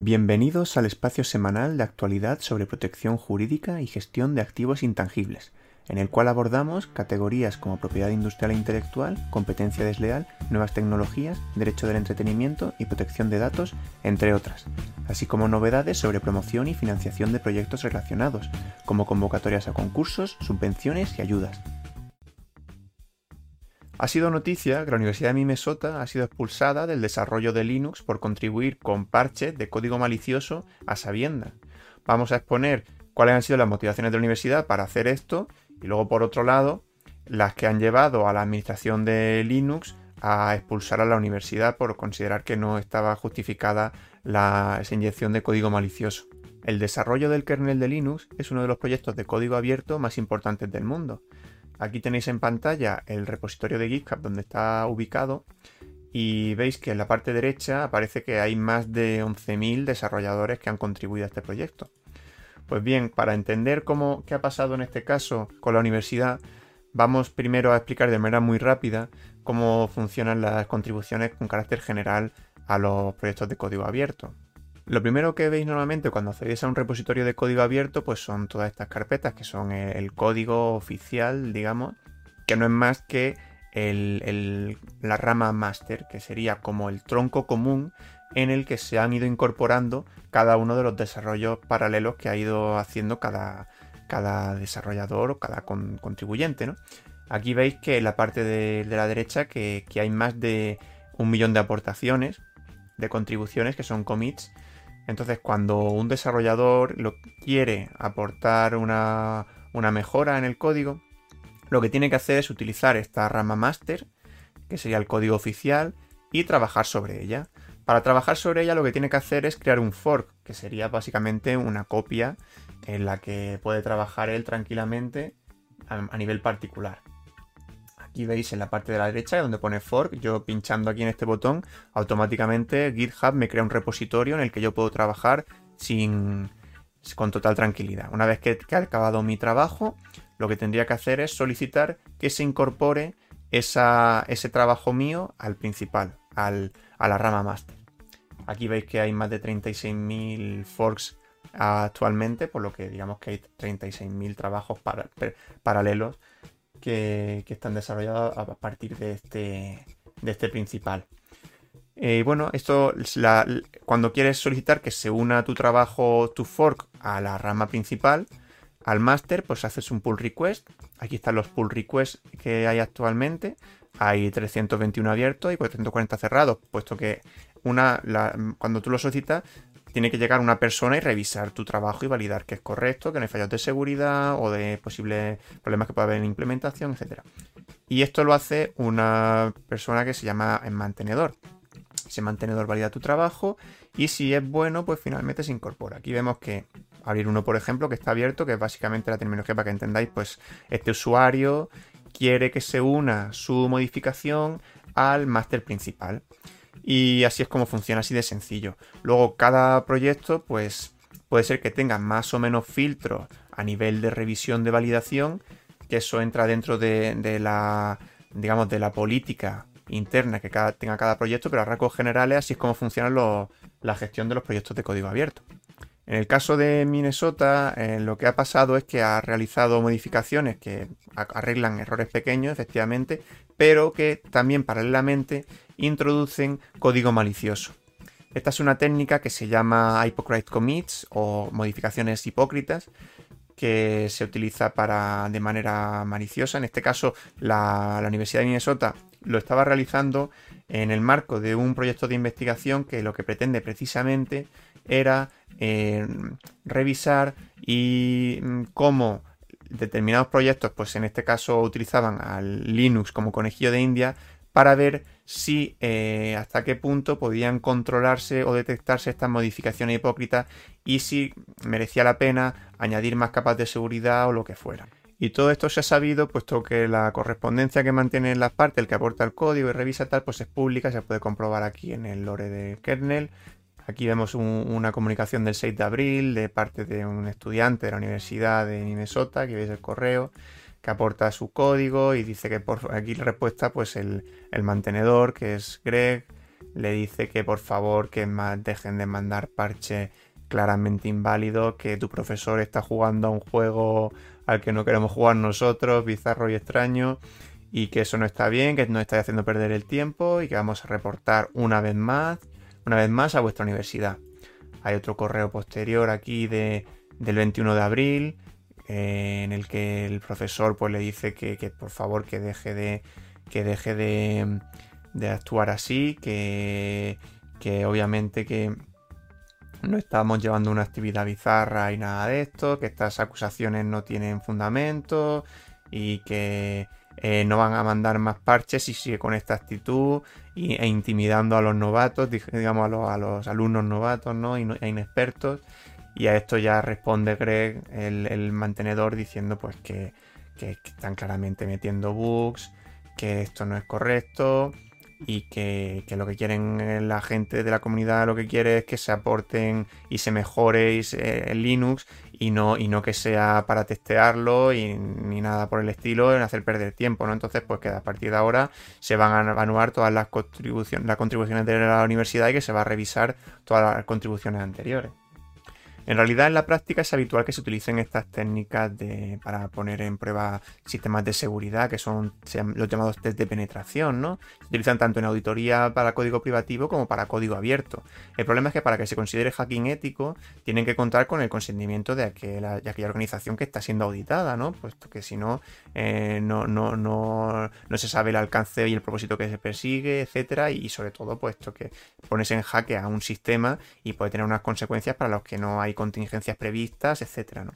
Bienvenidos al espacio semanal de actualidad sobre protección jurídica y gestión de activos intangibles, en el cual abordamos categorías como propiedad industrial e intelectual, competencia desleal, nuevas tecnologías, derecho del entretenimiento y protección de datos, entre otras, así como novedades sobre promoción y financiación de proyectos relacionados, como convocatorias a concursos, subvenciones y ayudas. Ha sido noticia que la Universidad de Minnesota ha sido expulsada del desarrollo de Linux por contribuir con parches de código malicioso a sabienda. Vamos a exponer cuáles han sido las motivaciones de la universidad para hacer esto y luego por otro lado las que han llevado a la administración de Linux a expulsar a la universidad por considerar que no estaba justificada la, esa inyección de código malicioso. El desarrollo del kernel de Linux es uno de los proyectos de código abierto más importantes del mundo. Aquí tenéis en pantalla el repositorio de GitHub donde está ubicado y veis que en la parte derecha aparece que hay más de 11.000 desarrolladores que han contribuido a este proyecto. Pues bien, para entender cómo qué ha pasado en este caso con la universidad, vamos primero a explicar de manera muy rápida cómo funcionan las contribuciones con carácter general a los proyectos de código abierto. Lo primero que veis normalmente cuando accedéis a un repositorio de código abierto, pues son todas estas carpetas que son el, código oficial, digamos, que no es más que la rama master, que sería como el tronco común en el que se han ido incorporando cada uno de los desarrollos paralelos que ha ido haciendo cada, desarrollador o cada contribuyente. ¿no? Aquí veis que en la parte de, la derecha que, hay más de un millón de aportaciones, de contribuciones que son commits entonces, cuando un desarrollador lo quiere aportar una, mejora en el código, lo que tiene que hacer es utilizar esta rama master, que sería el código oficial, y trabajar sobre ella. Para trabajar sobre ella lo que tiene que hacer es crear un fork, que sería básicamente una copia en la que puede trabajar él tranquilamente a nivel particular. Aquí veis en la parte de la derecha donde pone fork, yo pinchando aquí en este botón, automáticamente GitHub me crea un repositorio en el que yo puedo trabajar sin, con total tranquilidad. Una vez que, he acabado mi trabajo, lo que tendría que hacer es solicitar que se incorpore ese trabajo mío al principal, a la rama master. Aquí veis que hay más de 36.000 forks actualmente, por lo que digamos que hay 36.000 trabajos paralelos que, están desarrollados a partir de este, de este principal. Eh, bueno, esto cuando quieres solicitar que se una tu trabajo, tu fork, a la rama principal, al master, pues haces un pull request. Aquí están los pull requests que hay actualmente. Hay 321 abiertos y 440 cerrados, puesto que una, cuando tú lo solicitas, tiene que llegar una persona y revisar tu trabajo y validar que es correcto, que no hay fallos de seguridad o de posibles problemas que pueda haber en implementación, etc. Y esto lo hace una persona que se llama el mantenedor. Ese mantenedor valida tu trabajo y si es bueno, pues finalmente se incorpora. Aquí vemos que abrir uno, por ejemplo, que está abierto, que es básicamente la terminología para que entendáis, pues este usuario quiere que se una su modificación al máster principal. Y así es como funciona, así de sencillo. Luego, cada proyecto, pues puede ser que tenga más o menos filtros a nivel de revisión de validación, que eso entra dentro de, la, digamos, de la política interna que tenga cada proyecto, pero a rasgos generales así es como funciona la gestión de los proyectos de código abierto. En el caso de Minnesota, eh, lo que ha pasado es que ha realizado modificaciones que arreglan errores pequeños, efectivamente, pero que también paralelamente introducen código malicioso. Esta es una técnica que se llama hypocrite commits o modificaciones hipócritas que se utiliza para de manera maliciosa. En este caso, la, la Universidad de Minnesota lo estaba realizando en el marco de un proyecto de investigación que lo que pretende precisamente era eh, revisar y mm, cómo determinados proyectos, pues en este caso utilizaban al Linux como conejillo de India para ver si eh, hasta qué punto podían controlarse o detectarse estas modificaciones hipócritas y si merecía la pena añadir más capas de seguridad o lo que fuera. Y todo esto se ha sabido puesto que la correspondencia que mantienen las partes, el que aporta el código y revisa tal, pues es pública, se puede comprobar aquí en el lore de kernel Aquí vemos una comunicación del 6 de abril de parte de un estudiante de la Universidad de Minnesota, que veis el correo, que aporta su código y dice que por aquí la respuesta, pues el, mantenedor, que es Greg, le dice que por favor que dejen de mandar parches claramente inválidos, que tu profesor está jugando a un juego al que no queremos jugar nosotros, bizarro y extraño, y que eso no está bien, que nos está haciendo perder el tiempo y que vamos a reportar una vez más, una vez más a vuestra universidad. Hay otro correo posterior aquí de, del 21 de abril eh, en el que el profesor pues le dice que, por favor que deje de que deje de, de actuar así, que, que obviamente que no estamos llevando una actividad bizarra y nada de esto, que estas acusaciones no tienen fundamento y que eh, no van a mandar más parches si sigue con esta actitud e intimidando a los novatos, digamos a los, alumnos novatos ¿no? e inexpertos. Y a esto ya responde Greg, el, mantenedor, diciendo pues que, que, están claramente metiendo bugs, que esto no es correcto y que, lo que quieren la gente de la comunidad lo que quiere es que se aporten y se mejore el Linux y no, y no que sea para testearlo y ni nada por el estilo en hacer perder tiempo, ¿no? Entonces, pues que a partir de ahora se van a anuar todas las contribuciones, las contribuciones de la universidad y que se va a revisar todas las contribuciones anteriores. En realidad, en la práctica es habitual que se utilicen estas técnicas para poner en prueba sistemas de seguridad, que son los llamados test de penetración, ¿no? Se utilizan tanto en auditoría para código privativo como para código abierto. El problema es que para que se considere hacking ético, tienen que contar con el consentimiento de aquella, organización que está siendo auditada, ¿no? Puesto que si no, eh, no, no, no, no, se sabe el alcance y el propósito que se persigue, etcétera, y sobre todo, puesto que pones en jaque a un sistema y puede tener unas consecuencias para los que no hay contingencias previstas, etcétera, ¿no?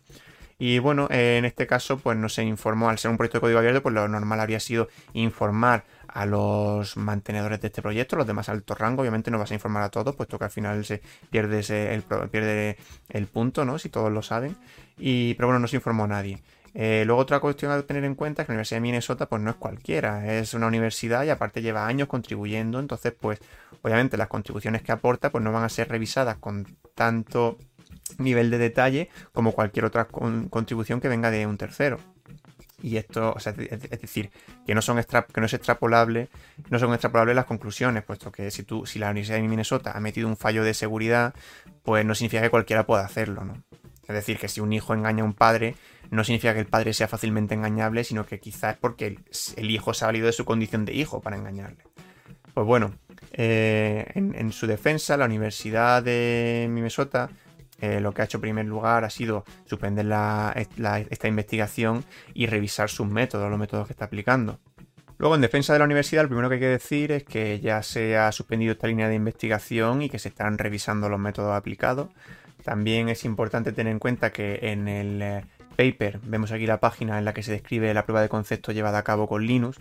Y bueno, en este caso, pues no se informó, al ser un proyecto de código abierto, pues lo normal habría sido informar a los mantenedores de este proyecto, los de más alto rango, obviamente no vas a informar a todos, puesto que al final se pierde, el, pierde el punto, ¿no? Si todos lo saben. Y, pero bueno, no se informó a nadie. Eh, luego otra cuestión a tener en cuenta es que la Universidad de Minnesota pues no es cualquiera, es una universidad y aparte lleva años contribuyendo, entonces pues obviamente las contribuciones que aporta pues no van a ser revisadas con tanto nivel de detalle como cualquier otra contribución que venga de un tercero. Y esto, es, decir, que no son que no es extrapolable, no son extrapolables las conclusiones, puesto que si tú, si la Universidad de Minnesota ha metido un fallo de seguridad, pues no significa que cualquiera pueda hacerlo, ¿no? Es decir, que si un hijo engaña a un padre, no significa que el padre sea fácilmente engañable, sino que quizás es porque el, hijo se ha valido de su condición de hijo para engañarle. Pues bueno, eh, en, su defensa, la Universidad de Minnesota eh, lo que ha hecho en primer lugar ha sido suspender esta investigación y revisar sus métodos, los métodos que está aplicando. Luego, en defensa de la universidad, lo primero que hay que decir es que ya se ha suspendido esta línea de investigación y que se están revisando los métodos aplicados. También es importante tener en cuenta que en el eh, paper, vemos aquí la página en la que se describe la prueba de concepto llevada a cabo con Linux,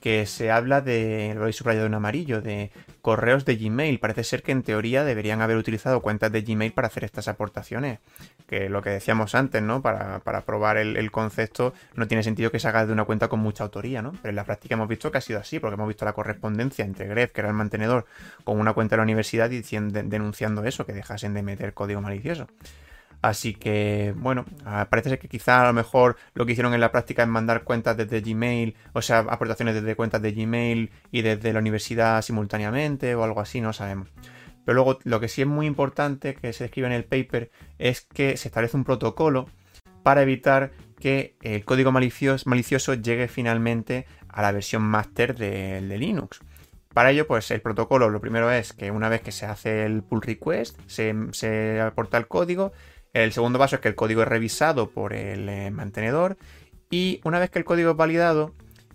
que se habla de, lo he subrayado en amarillo, de correos de Gmail. Parece ser que en teoría deberían haber utilizado cuentas de Gmail para hacer estas aportaciones. Que lo que decíamos antes, ¿no? Para, probar el, concepto no tiene sentido que se haga de una cuenta con mucha autoría, ¿no? Pero en la práctica hemos visto que ha sido así, porque hemos visto la correspondencia entre Gref, que era el mantenedor, con una cuenta de la universidad diciendo, denunciando eso, que dejasen de meter código malicioso. Así que, bueno, ah, parece ser que quizá a lo mejor lo que hicieron en la práctica es mandar cuentas desde Gmail, o sea, aportaciones desde cuentas de Gmail y desde la universidad simultáneamente o algo así, no sabemos. Pero luego lo que sí es muy importante que se describe en el paper es que se establece un protocolo para evitar que el código malicioso, llegue finalmente a la versión master de, Linux. Para ello, pues el protocolo lo primero es que una vez que se hace el pull request, se aporta el código, el segundo paso es que el código es revisado por el eh, mantenedor y una vez que el código es validado,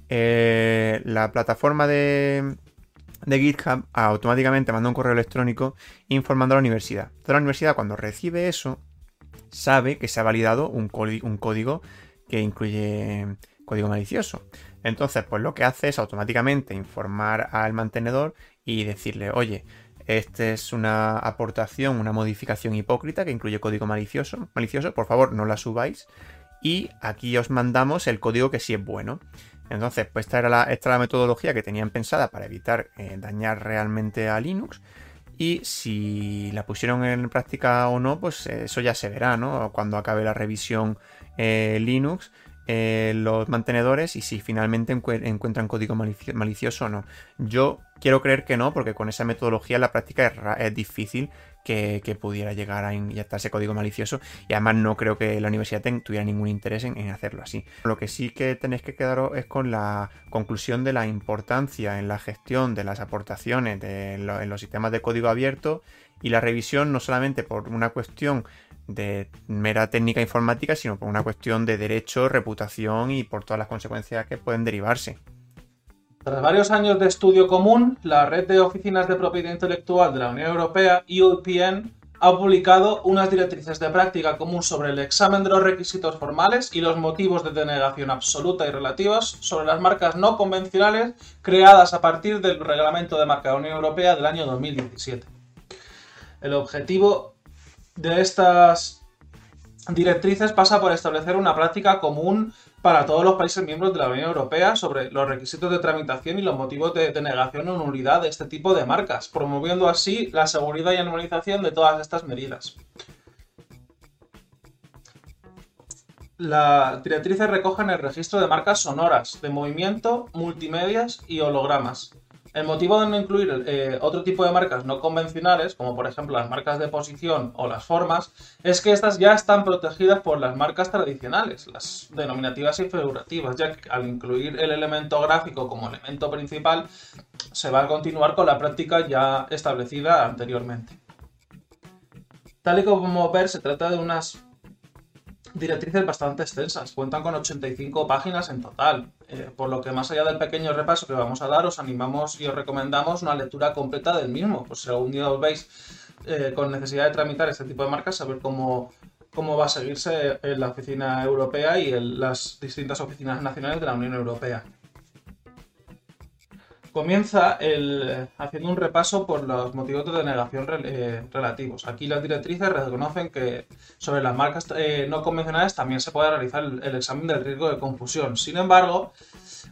eh, la plataforma de, GitHub automáticamente manda un correo electrónico informando a la universidad. Entonces la universidad cuando recibe eso sabe que se ha validado un, un código que incluye código malicioso. Entonces, pues lo que hace es automáticamente informar al mantenedor y decirle, oye, esta es una aportación, una modificación hipócrita que incluye código malicioso. malicioso. Por favor, no la subáis. Y aquí os mandamos el código que sí es bueno. Entonces, pues esta era la, metodología que tenían pensada para evitar eh, dañar realmente a Linux. Y si la pusieron en práctica o no, pues eso ya se verá, ¿no? Cuando acabe la revisión eh, Linux eh, los mantenedores y si finalmente encuentran código malicioso o no. Yo quiero creer que no, porque con esa metodología en la práctica es, difícil que, pudiera llegar a inyectarse código malicioso y además no creo que la universidad tuviera ningún interés en, hacerlo así. Lo que sí que tenéis que quedaros es con la conclusión de la importancia en la gestión de las aportaciones en los sistemas de código abierto y la revisión no solamente por una cuestión de mera técnica informática, sino por una cuestión de derecho, reputación y por todas las consecuencias que pueden derivarse. Tras varios años de estudio común, la red de oficinas de propiedad intelectual de la Unión Europea, EUPN, ha publicado unas directrices de práctica común sobre el examen de los requisitos formales y los motivos de denegación absoluta y relativos sobre las marcas no convencionales creadas a partir del Reglamento de Marca de la Unión Europea del año 2017. El objetivo de estas directrices pasa por establecer una práctica común para todos los países miembros de la Unión Europea sobre los requisitos de tramitación y los motivos de denegación o nulidad de este tipo de marcas, promoviendo así la seguridad y armonización de todas estas medidas. Las directrices recogen el registro de marcas sonoras, de movimiento, multimedias y hologramas, el motivo de no incluir eh, otro tipo de marcas no convencionales, como por ejemplo las marcas de posición o las formas, es que estas ya están protegidas por las marcas tradicionales, las denominativas y figurativas, ya que al incluir el elemento gráfico como elemento principal, se va a continuar con la práctica ya establecida anteriormente. Tal y como ver, se trata de unas directrices bastante extensas, cuentan con 85 páginas en total, eh, por lo que más allá del pequeño repaso que vamos a dar, os animamos y os recomendamos una lectura completa del mismo, pues si algún día os veis eh, con necesidad de tramitar este tipo de marcas, saber cómo, cómo va a seguirse en la oficina europea y en las distintas oficinas nacionales de la Unión Europea comienza el, haciendo un repaso por los motivos de denegación eh, relativos. Aquí las directrices reconocen que sobre las marcas eh, no convencionales también se puede realizar el, examen del riesgo de confusión. Sin embargo,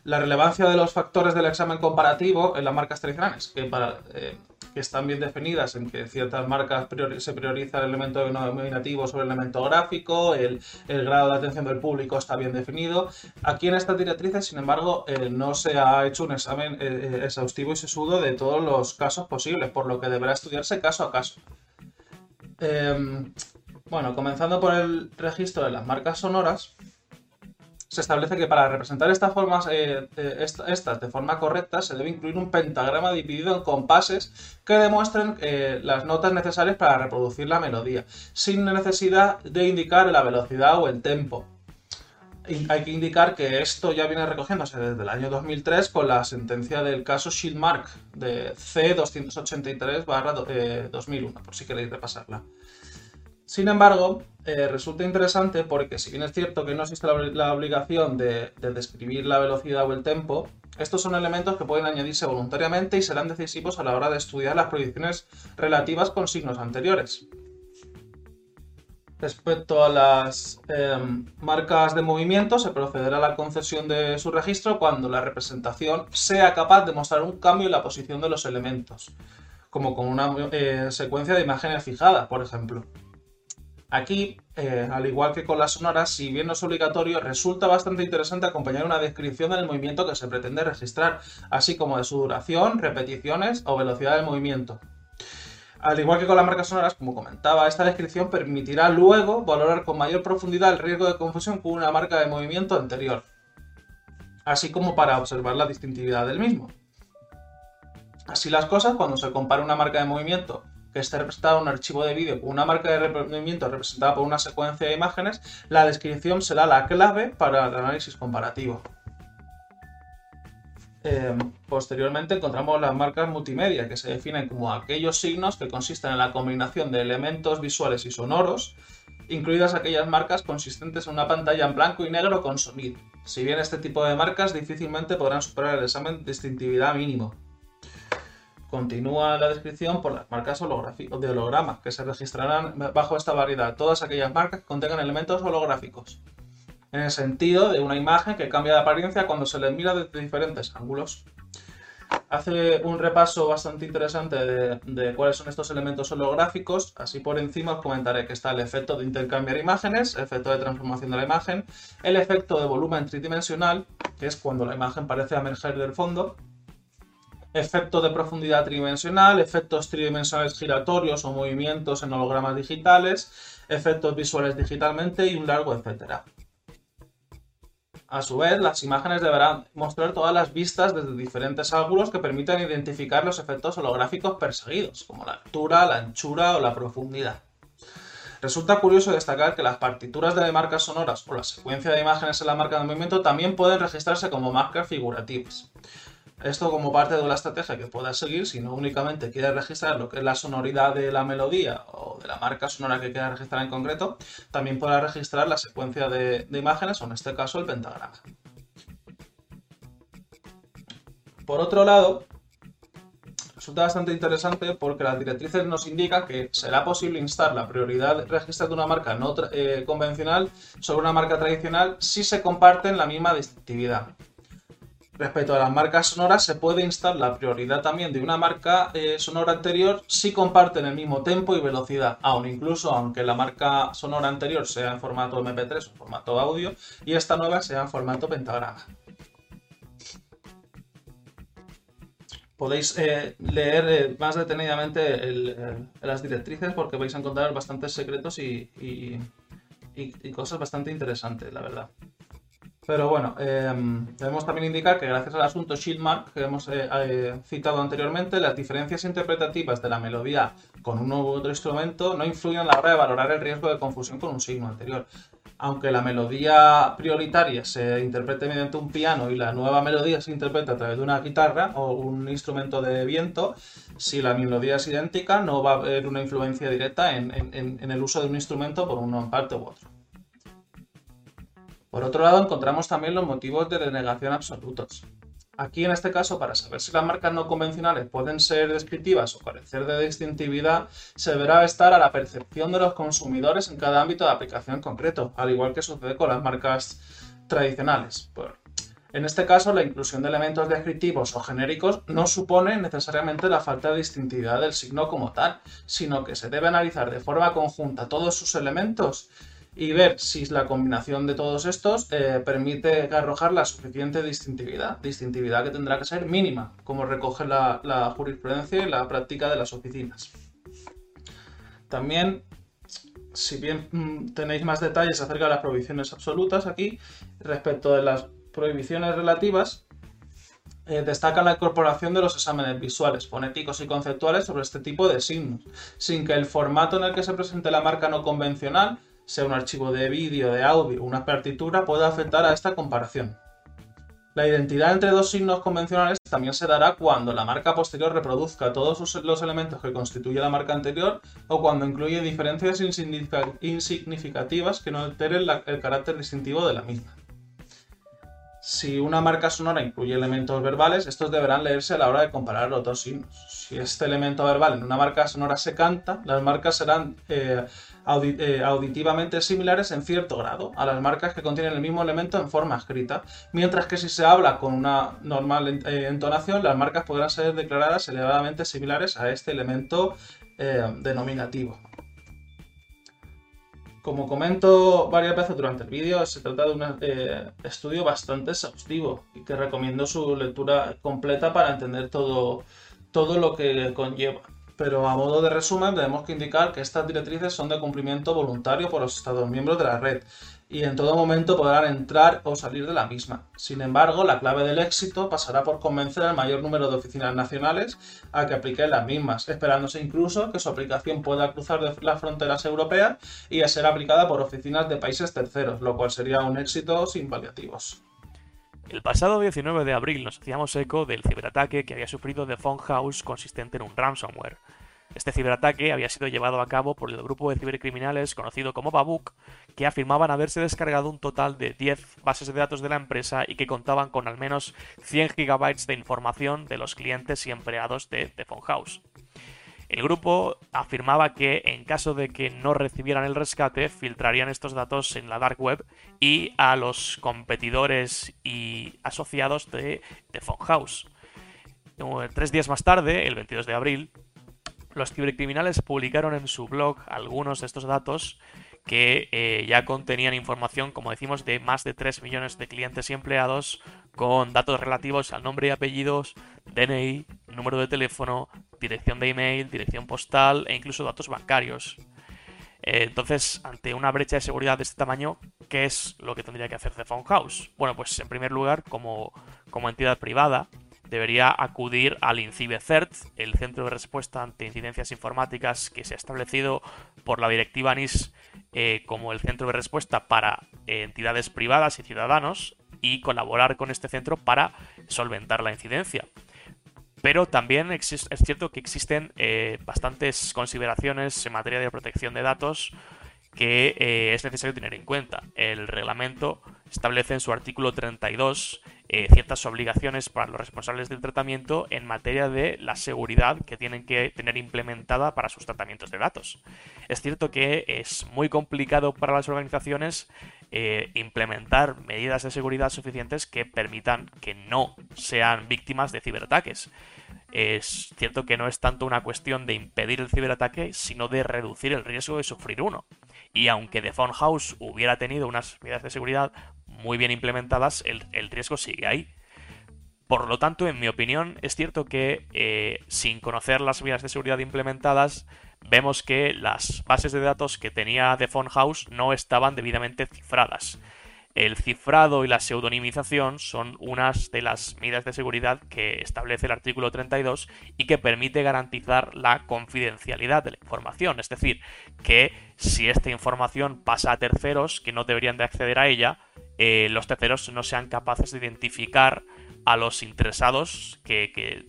la relevancia de los factores del examen comparativo en las marcas tradicionales, que para, eh, que están bien definidas, en que ciertas marcas se prioriza el elemento nominativo sobre el elemento gráfico, el, grado de atención del público está bien definido. Aquí en estas directrices, sin embargo, eh, no se ha hecho un examen eh, eh, exhaustivo y sesudo de todos los casos posibles, por lo que deberá estudiarse caso a caso. Em, bueno, comenzando por el registro de las marcas sonoras, se establece que para representar estas formas, eh, estas de forma correcta se debe incluir un pentagrama dividido en compases que demuestren eh, las notas necesarias para reproducir la melodía, sin necesidad de indicar la velocidad o el tempo. hay que indicar que esto ya viene recogiéndose desde el año 2003 con la sentencia del caso Schildmark de C283-2001, eh, por si queréis repasarla. Sin embargo, eh, resulta interesante porque si bien es cierto que no existe la, obligación de, describir la velocidad o el tempo, estos son elementos que pueden añadirse voluntariamente y serán decisivos a la hora de estudiar las proyecciones relativas con signos anteriores. Respecto a las em, marcas de movimiento, se procederá a la concesión de su registro cuando la representación sea capaz de mostrar un cambio en la posición de los elementos, como con una eh, secuencia de imágenes fijadas, por ejemplo. Aquí, eh, al igual que con las sonoras, si bien no es obligatorio, resulta bastante interesante acompañar una descripción del movimiento que se pretende registrar, así como de su duración, repeticiones o velocidad del movimiento. Al igual que con las marcas sonoras, como comentaba, esta descripción permitirá luego valorar con mayor profundidad el riesgo de confusión con una marca de movimiento anterior, así como para observar la distintividad del mismo. Así las cosas, cuando se compara una marca de movimiento que esté representada en un archivo de vídeo con una marca de movimiento representada por una secuencia de imágenes, la descripción será la clave para el análisis comparativo. Em, posteriormente encontramos las marcas multimedia, que se definen como aquellos signos que consisten en la combinación de elementos visuales y sonoros, incluidas aquellas marcas consistentes en una pantalla en blanco y negro con sonido. Si bien este tipo de marcas difícilmente podrán superar el examen de distintividad mínimo. Continúa la descripción por las marcas de holograma, que se registrarán bajo esta variedad todas aquellas marcas que contengan elementos holográficos, en el sentido de una imagen que cambia de apariencia cuando se le mira desde diferentes ángulos. hace un repaso bastante interesante de, cuáles son estos elementos holográficos. Así por encima os comentaré que está el efecto de intercambiar imágenes, el efecto de transformación de la imagen, el efecto de volumen tridimensional, que es cuando la imagen parece emerger del fondo, efecto de profundidad tridimensional, efectos tridimensionales giratorios o movimientos en hologramas digitales, efectos visuales digitalmente y un largo etcétera. A su vez, las imágenes deberán mostrar todas las vistas desde diferentes ángulos que permitan identificar los efectos holográficos perseguidos, como la altura, la anchura o la profundidad. Resulta curioso destacar que las partituras de marcas sonoras o la secuencia de imágenes en la marca de movimiento también pueden registrarse como marcas figurativas. Esto como parte de la estrategia que puedas seguir, si no únicamente quieres registrar lo que es la sonoridad de la melodía o de la marca sonora que quieras registrar en concreto, también podrás registrar la secuencia de, imágenes o en este caso el pentagrama. Por otro lado, resulta bastante interesante porque las directrices nos indican que será posible instar la prioridad de registrar de una marca no eh, convencional sobre una marca tradicional si se comparten la misma distintividad. Respecto a las marcas sonoras, se puede instar la prioridad también de una marca eh, sonora anterior si comparten el mismo tempo y velocidad, aun incluso aunque la marca sonora anterior sea en formato MP3 o formato audio y esta nueva sea en formato pentagrama. Podéis eh, leer eh, más detenidamente las directrices porque vais a encontrar bastantes secretos y cosas bastante interesantes, la verdad. Pero bueno, em, debemos también indicar que gracias al asunto Shieldmark que hemos eh, eh, citado anteriormente, las diferencias interpretativas de la melodía con un nuevo otro instrumento no influyen a la hora de valorar el riesgo de confusión con un signo anterior. Aunque la melodía prioritaria se interprete mediante un piano y la nueva melodía se interpreta a través de una guitarra o un instrumento de viento, si la melodía es idéntica no va a haber una influencia directa en, en el uso de un instrumento por uno en parte u otro. Por otro lado, encontramos también los motivos de denegación absolutos. Aquí, en este caso, para saber si las marcas no convencionales pueden ser descriptivas o carecer de distintividad, se deberá estar a la percepción de los consumidores en cada ámbito de aplicación concreto, al igual que sucede con las marcas tradicionales. En este caso, la inclusión de elementos descriptivos o genéricos no supone necesariamente la falta de distintividad del signo como tal, sino que se debe analizar de forma conjunta todos sus elementos y ver si la combinación de todos estos eh, permite arrojar la suficiente distintividad, distintividad que tendrá que ser mínima, como recoge la, jurisprudencia y la práctica de las oficinas. También, si bien mm, tenéis más detalles acerca de las prohibiciones absolutas aquí, respecto de las prohibiciones relativas, eh, destaca la incorporación de los exámenes visuales, fonéticos y conceptuales sobre este tipo de signos, sin que el formato en el que se presente la marca no convencional sea un archivo de vídeo, de audio, una partitura, puede afectar a esta comparación. La identidad entre dos signos convencionales también se dará cuando la marca posterior reproduzca todos los elementos que constituye la marca anterior o cuando incluye diferencias insignificativas que no alteren el carácter distintivo de la misma. Si una marca sonora incluye elementos verbales, estos deberán leerse a la hora de comparar los dos signos. Si este elemento verbal en una marca sonora se canta, las marcas serán eh, eh, auditivamente similares en cierto grado a las marcas que contienen el mismo elemento en forma escrita, mientras que si se habla con una normal eh, entonación, las marcas podrán ser declaradas elevadamente similares a este elemento denominativo. Como comento varias veces durante el vídeo, se trata de un eh, estudio bastante exhaustivo y que recomiendo su lectura completa para entender todo, todo lo que conlleva. Pero a modo de resumen, tenemos que indicar que estas directrices son de cumplimiento voluntario por los Estados miembros de la red y en todo momento podrán entrar o salir de la misma. Sin embargo, la clave del éxito pasará por convencer al mayor número de oficinas nacionales a que apliquen las mismas, esperándose incluso que su aplicación pueda cruzar las fronteras europeas y a ser aplicada por oficinas de países terceros, lo cual sería un éxito sin paliativos. El pasado 19 de abril nos hacíamos eco del ciberataque que había sufrido The Phone House consistente en un ransomware. Este ciberataque había sido llevado a cabo por el grupo de cibercriminales conocido como Babuk, que afirmaban haberse descargado un total de 10 bases de datos de la empresa y que contaban con al menos 100 GB de información de los clientes y empleados de The Phone House. El grupo afirmaba que en caso de que no recibieran el rescate, filtrarían estos datos en la dark web y a los competidores y asociados de Phone House. tres días más tarde, el 22 de abril, los cibercriminales publicaron en su blog algunos de estos datos que eh, ya contenían información, como decimos, de más de 3 millones de clientes y empleados con datos relativos al nombre y apellidos, DNI, número de teléfono, dirección de email, dirección postal e incluso datos bancarios. Eh, entonces, ante una brecha de seguridad de este tamaño, ¿qué es lo que tendría que hacer The Phone House? Bueno, pues en primer lugar, como, como entidad privada, debería acudir al INCIBE-CERT, el centro de respuesta ante incidencias informáticas que se ha establecido por la directiva NIS eh, como el centro de respuesta para eh, entidades privadas y ciudadanos y colaborar con este centro para solventar la incidencia. Pero también es cierto que existen eh, bastantes consideraciones en materia de protección de datos que es necesario tener en cuenta. El reglamento establece en su artículo 32 eh, ciertas obligaciones para los responsables del tratamiento en materia de la seguridad que tienen que tener implementada para sus tratamientos de datos. Es cierto que es muy complicado para las organizaciones eh, implementar medidas de seguridad suficientes que permitan que no sean víctimas de ciberataques. Es cierto que no es tanto una cuestión de impedir el ciberataque, sino de reducir el riesgo de sufrir uno. Y aunque The Phone House hubiera tenido unas medidas de seguridad muy bien implementadas, el, riesgo sigue ahí. Por lo tanto, en mi opinión, es cierto que eh, sin conocer las medidas de seguridad implementadas, vemos que las bases de datos que tenía The Phone House no estaban debidamente cifradas. El cifrado y la pseudonimización son unas de las medidas de seguridad que establece el artículo 32 y que permite garantizar la confidencialidad de la información. Es decir, que si esta información pasa a terceros que no deberían de acceder a ella, eh, los terceros no sean capaces de identificar a los interesados que,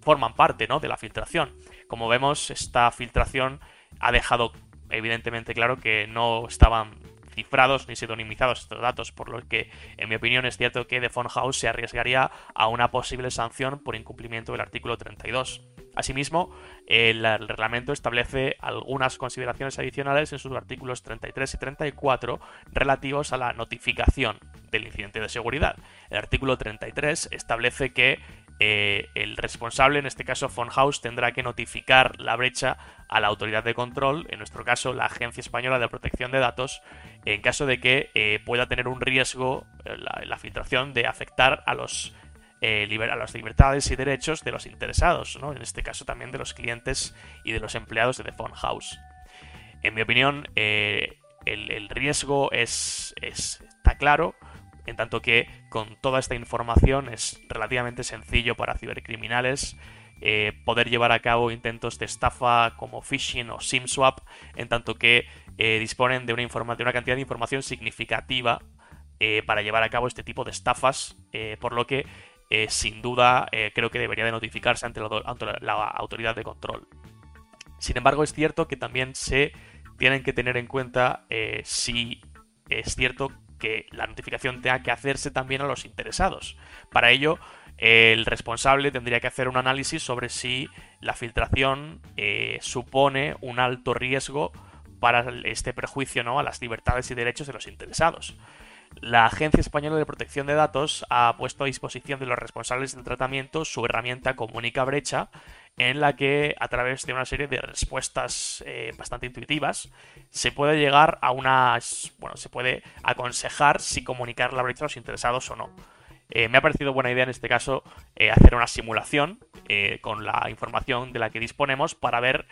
forman parte ¿no? de la filtración. Como vemos, esta filtración ha dejado evidentemente claro que no estaban cifrados ni pseudonimizados estos datos, por lo que, en mi opinión, es cierto que The Phone House se arriesgaría a una posible sanción por incumplimiento del artículo 32. Asimismo, el, reglamento establece algunas consideraciones adicionales en sus artículos 33 y 34 relativos a la notificación del incidente de seguridad. El artículo 33 establece que eh, el responsable, en este caso House, tendrá que notificar la brecha a la autoridad de control, en nuestro caso la Agencia Española de Protección de Datos, en caso de que eh, pueda tener un riesgo eh, la, filtración de afectar a los a las libertades y derechos de los interesados, en este caso también de los clientes y de los empleados de The Phone House. En mi opinión, el, riesgo es, está claro, en tanto que con toda esta información es relativamente sencillo para cibercriminales eh, poder llevar a cabo intentos de estafa como phishing o SIM-swap, en tanto que eh, disponen de una, de una, cantidad de información significativa eh, para llevar a cabo este tipo de estafas, por lo que sin duda creo que debería de notificarse ante la autoridad de control. Sin embargo, es cierto que también se tienen que tener en cuenta si es cierto que la notificación tenga que hacerse también a los interesados. Para ello, el responsable tendría que hacer un análisis sobre si la filtración eh, supone un alto riesgo para este prejuicio ¿no? a las libertades y derechos de los interesados. La Agencia Española de Protección de Datos ha puesto a disposición de los responsables del tratamiento su herramienta Comunica Brecha, en la que a través de una serie de respuestas eh, bastante intuitivas se puede llegar a unas, bueno, se puede aconsejar si comunicar la brecha a los interesados o no. Eh, me ha parecido buena idea en este caso eh, hacer una simulación con la información de la que disponemos para ver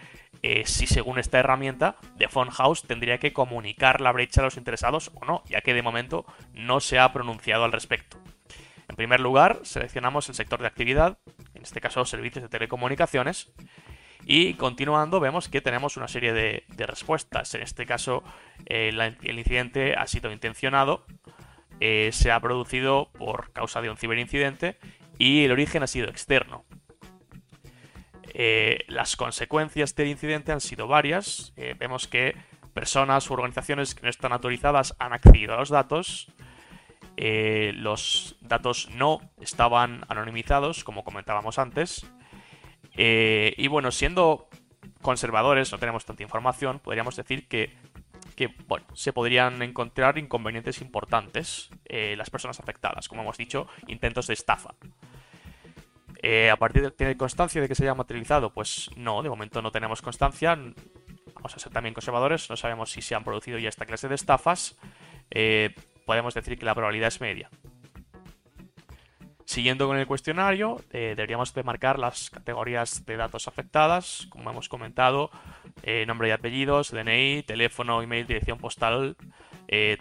si según esta herramienta de House tendría que comunicar la brecha a los interesados o no, ya que de momento no se ha pronunciado al respecto. En primer lugar, seleccionamos el sector de actividad, este caso servicios de telecomunicaciones, y continuando vemos que tenemos una serie de, respuestas. En este caso, eh, el incidente ha sido intencionado, eh, se ha producido por causa de un ciberincidente y el origen ha sido externo. Eh, las consecuencias del incidente han sido varias. vemos que personas u organizaciones que no están autorizadas han accedido a los datos, eh, los datos no estaban anonimizados, como comentábamos antes. Eh, y bueno, siendo conservadores, no tenemos tanta información, podríamos decir que, bueno, se podrían encontrar inconvenientes importantes eh, las personas afectadas, como hemos dicho, intentos de estafa. ¿A partir de tener constancia de que se haya materializado? Pues no, de momento no tenemos constancia. Vamos a ser también conservadores, no sabemos si se han producido ya esta clase de estafas. Podemos decir que la probabilidad es media. Siguiendo con el cuestionario, eh, deberíamos de marcar las categorías de datos afectadas, como hemos comentado, nombre y apellidos, DNI, teléfono, email, dirección postal.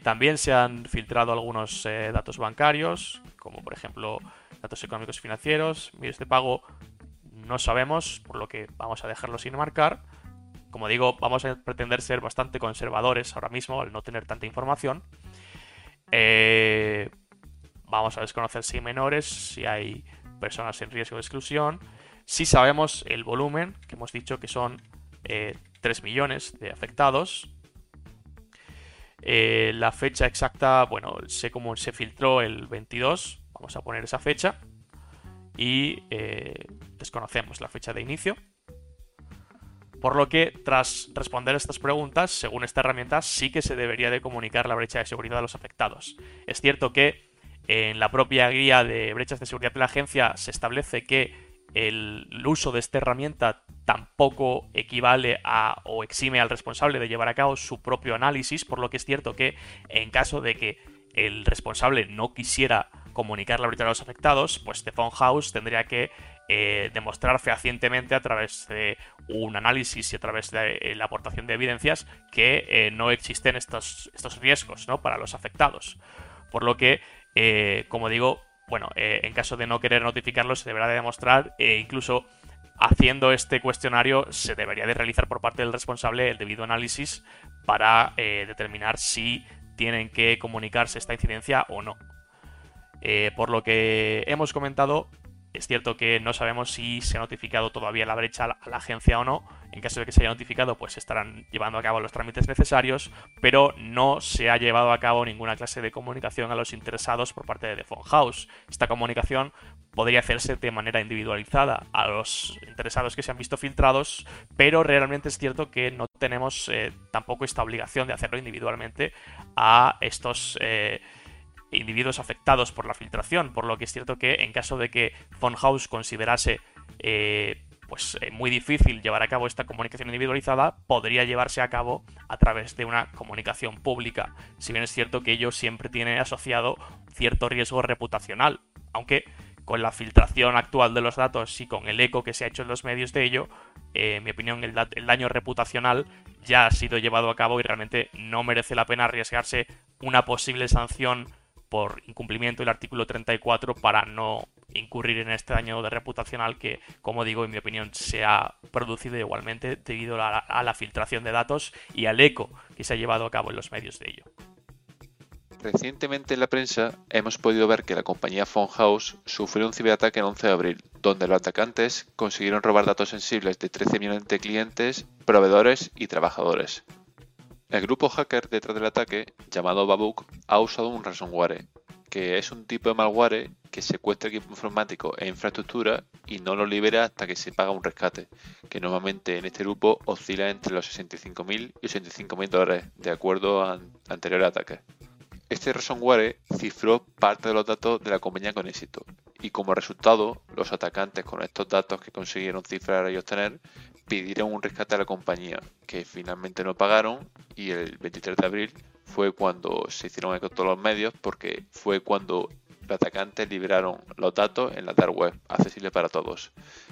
también se han filtrado algunos datos bancarios, como por ejemplo datos económicos y financieros, medios de pago, no sabemos, por lo que vamos a dejarlo sin marcar. Como digo, vamos a pretender ser bastante conservadores ahora mismo al no tener tanta información. Eh, vamos a desconocer si hay menores, si hay personas en riesgo de exclusión. Si sabemos el volumen, que hemos dicho que son 3 eh, millones de afectados. Eh, la fecha exacta, bueno, sé cómo se filtró el 22, Vamos a poner esa fecha y eh, desconocemos la fecha de inicio. Por lo que, tras responder estas preguntas, según esta herramienta, sí que se debería de comunicar la brecha de seguridad a los afectados. Es cierto que en la propia guía de brechas de seguridad de la agencia se establece que el, uso de esta herramienta tampoco equivale a o exime al responsable de llevar a cabo su propio análisis, por lo que es cierto que en caso de que el responsable no quisiera comunicar la brecha a los afectados, pues The Phone House tendría que eh, demostrar fehacientemente a través de un análisis y a través de eh, la aportación de evidencias que eh, no existen estos, estos riesgos ¿no? para los afectados. Por lo que, como digo, bueno, en caso de no querer notificarlo se deberá de demostrar e incluso haciendo este cuestionario se debería de realizar por parte del responsable el debido análisis para determinar si tienen que comunicarse esta incidencia o no. Por lo que hemos comentado, es cierto que no sabemos si se ha notificado todavía la brecha a la, agencia o no. En caso de que se haya notificado, pues estarán llevando a cabo los trámites necesarios, pero no se ha llevado a cabo ninguna clase de comunicación a los interesados por parte de The Phone House. Esta comunicación podría hacerse de manera individualizada a los interesados que se han visto filtrados, pero realmente es cierto que no tenemos eh, tampoco esta obligación de hacerlo individualmente a estos... Eh, individuos afectados por la filtración, por lo que es cierto que en caso de que House considerase eh, pues eh, muy difícil llevar a cabo esta comunicación individualizada, podría llevarse a cabo a través de una comunicación pública, si bien es cierto que ello siempre tiene asociado cierto riesgo reputacional, aunque con la filtración actual de los datos y con el eco que se ha hecho en los medios de ello, eh, en mi opinión el daño reputacional ya ha sido llevado a cabo y realmente no merece la pena arriesgarse una posible sanción por incumplimiento del artículo 34 para no incurrir en este daño de reputacional que, como digo, en mi opinión, se ha producido igualmente debido a la, filtración de datos y al eco que se ha llevado a cabo en los medios de ello. Recientemente en la prensa hemos podido ver que la compañía House sufrió un ciberataque el 11 de abril, donde los atacantes consiguieron robar datos sensibles de 13 millones de clientes, proveedores y trabajadores. El grupo hacker detrás del ataque, llamado Babook, ha usado un ransomware, que es un tipo de malware que secuestra equipo informático e infraestructura y no lo libera hasta que se paga un rescate, que normalmente en este grupo oscila entre los 65.000 y 85.000 dólares, de acuerdo a anteriores ataques. Este ransomware cifró parte de los datos de la compañía con éxito, y como resultado, los atacantes con estos datos que consiguieron cifrar y obtener pidieron un rescate a la compañía, que finalmente no pagaron y el 23 de abril fue cuando se hicieron eco todos los medios porque fue cuando los atacantes liberaron los datos en la dark web, accesible para todos.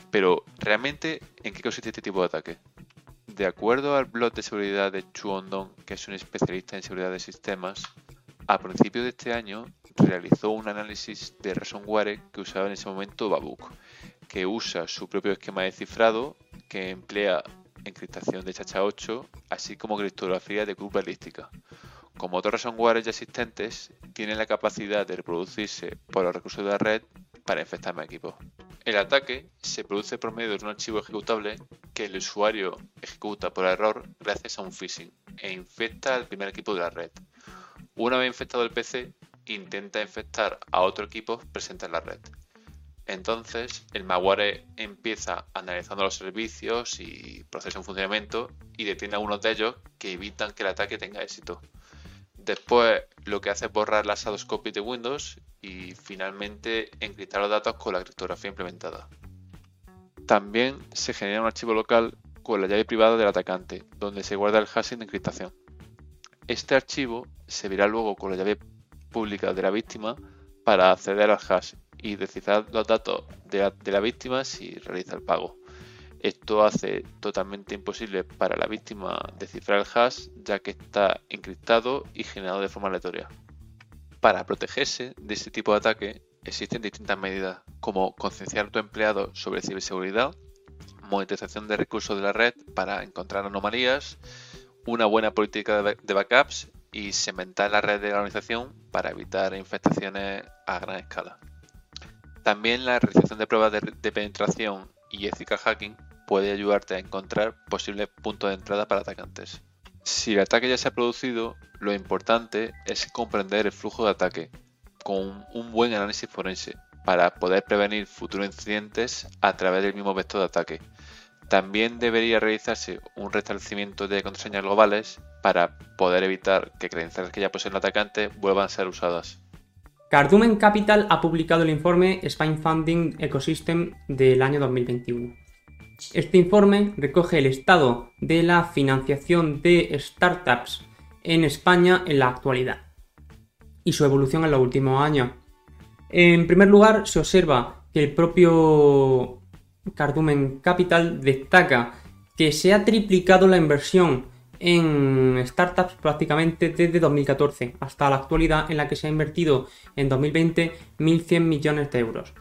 Pero, ¿realmente en qué consiste este tipo de ataque? De acuerdo al blog de seguridad de Chuondong, que es un especialista en seguridad de sistemas, a principios de este año realizó un análisis de ransomware que usaba en ese momento Babook, que usa su propio esquema de cifrado que emplea encriptación de chacha 8, así como criptografía de cruz balística. Como otros ransomware ya existentes, tienen la capacidad de reproducirse por los recursos de la red para infectar más equipos. El ataque se produce por medio de un archivo ejecutable que el usuario ejecuta por error gracias a un phishing e infecta al primer equipo de la red. Una vez infectado el PC, intenta infectar a otro equipo presente en la red. Entonces, el malware empieza analizando los servicios y procesos en funcionamiento y detiene a uno de ellos que evitan que el ataque tenga éxito. Después, lo que hace es borrar las shadow copies de Windows y finalmente encriptar los datos con la criptografía implementada. También se genera un archivo local con la llave privada del atacante, donde se guarda el hashing de encriptación. Este archivo se verá luego con la llave pública de la víctima para acceder al hash y descifrar los datos de la, víctima si realiza el pago. Esto hace totalmente imposible para la víctima descifrar el hash ya que está encriptado y generado de forma aleatoria. Para protegerse de este tipo de ataque existen distintas medidas como concienciar a tu empleado sobre ciberseguridad, monetización de recursos de la red para encontrar anomalías, una buena política de backups y cementar la red de la organización para evitar infestaciones a gran escala. También la realización de pruebas de, penetración y ethical hacking puede ayudarte a encontrar posibles puntos de entrada para atacantes. Si el ataque ya se ha producido, lo importante es comprender el flujo de ataque con un buen análisis forense para poder prevenir futuros incidentes a través del mismo vector de ataque. También debería realizarse un restablecimiento de contraseñas globales para poder evitar que credenciales que ya posee el atacante vuelvan a ser usadas. Cardumen Capital ha publicado el informe Spine Funding Ecosystem del año 2021. Este informe recoge el estado de la financiación de startups en España en la actualidad y su evolución en los últimos años. En primer lugar, se observa que el propio Cardumen Capital destaca que se ha triplicado la inversión en startups prácticamente desde 2014 hasta la actualidad en la que se ha invertido en 2020 1.100 millones de euros.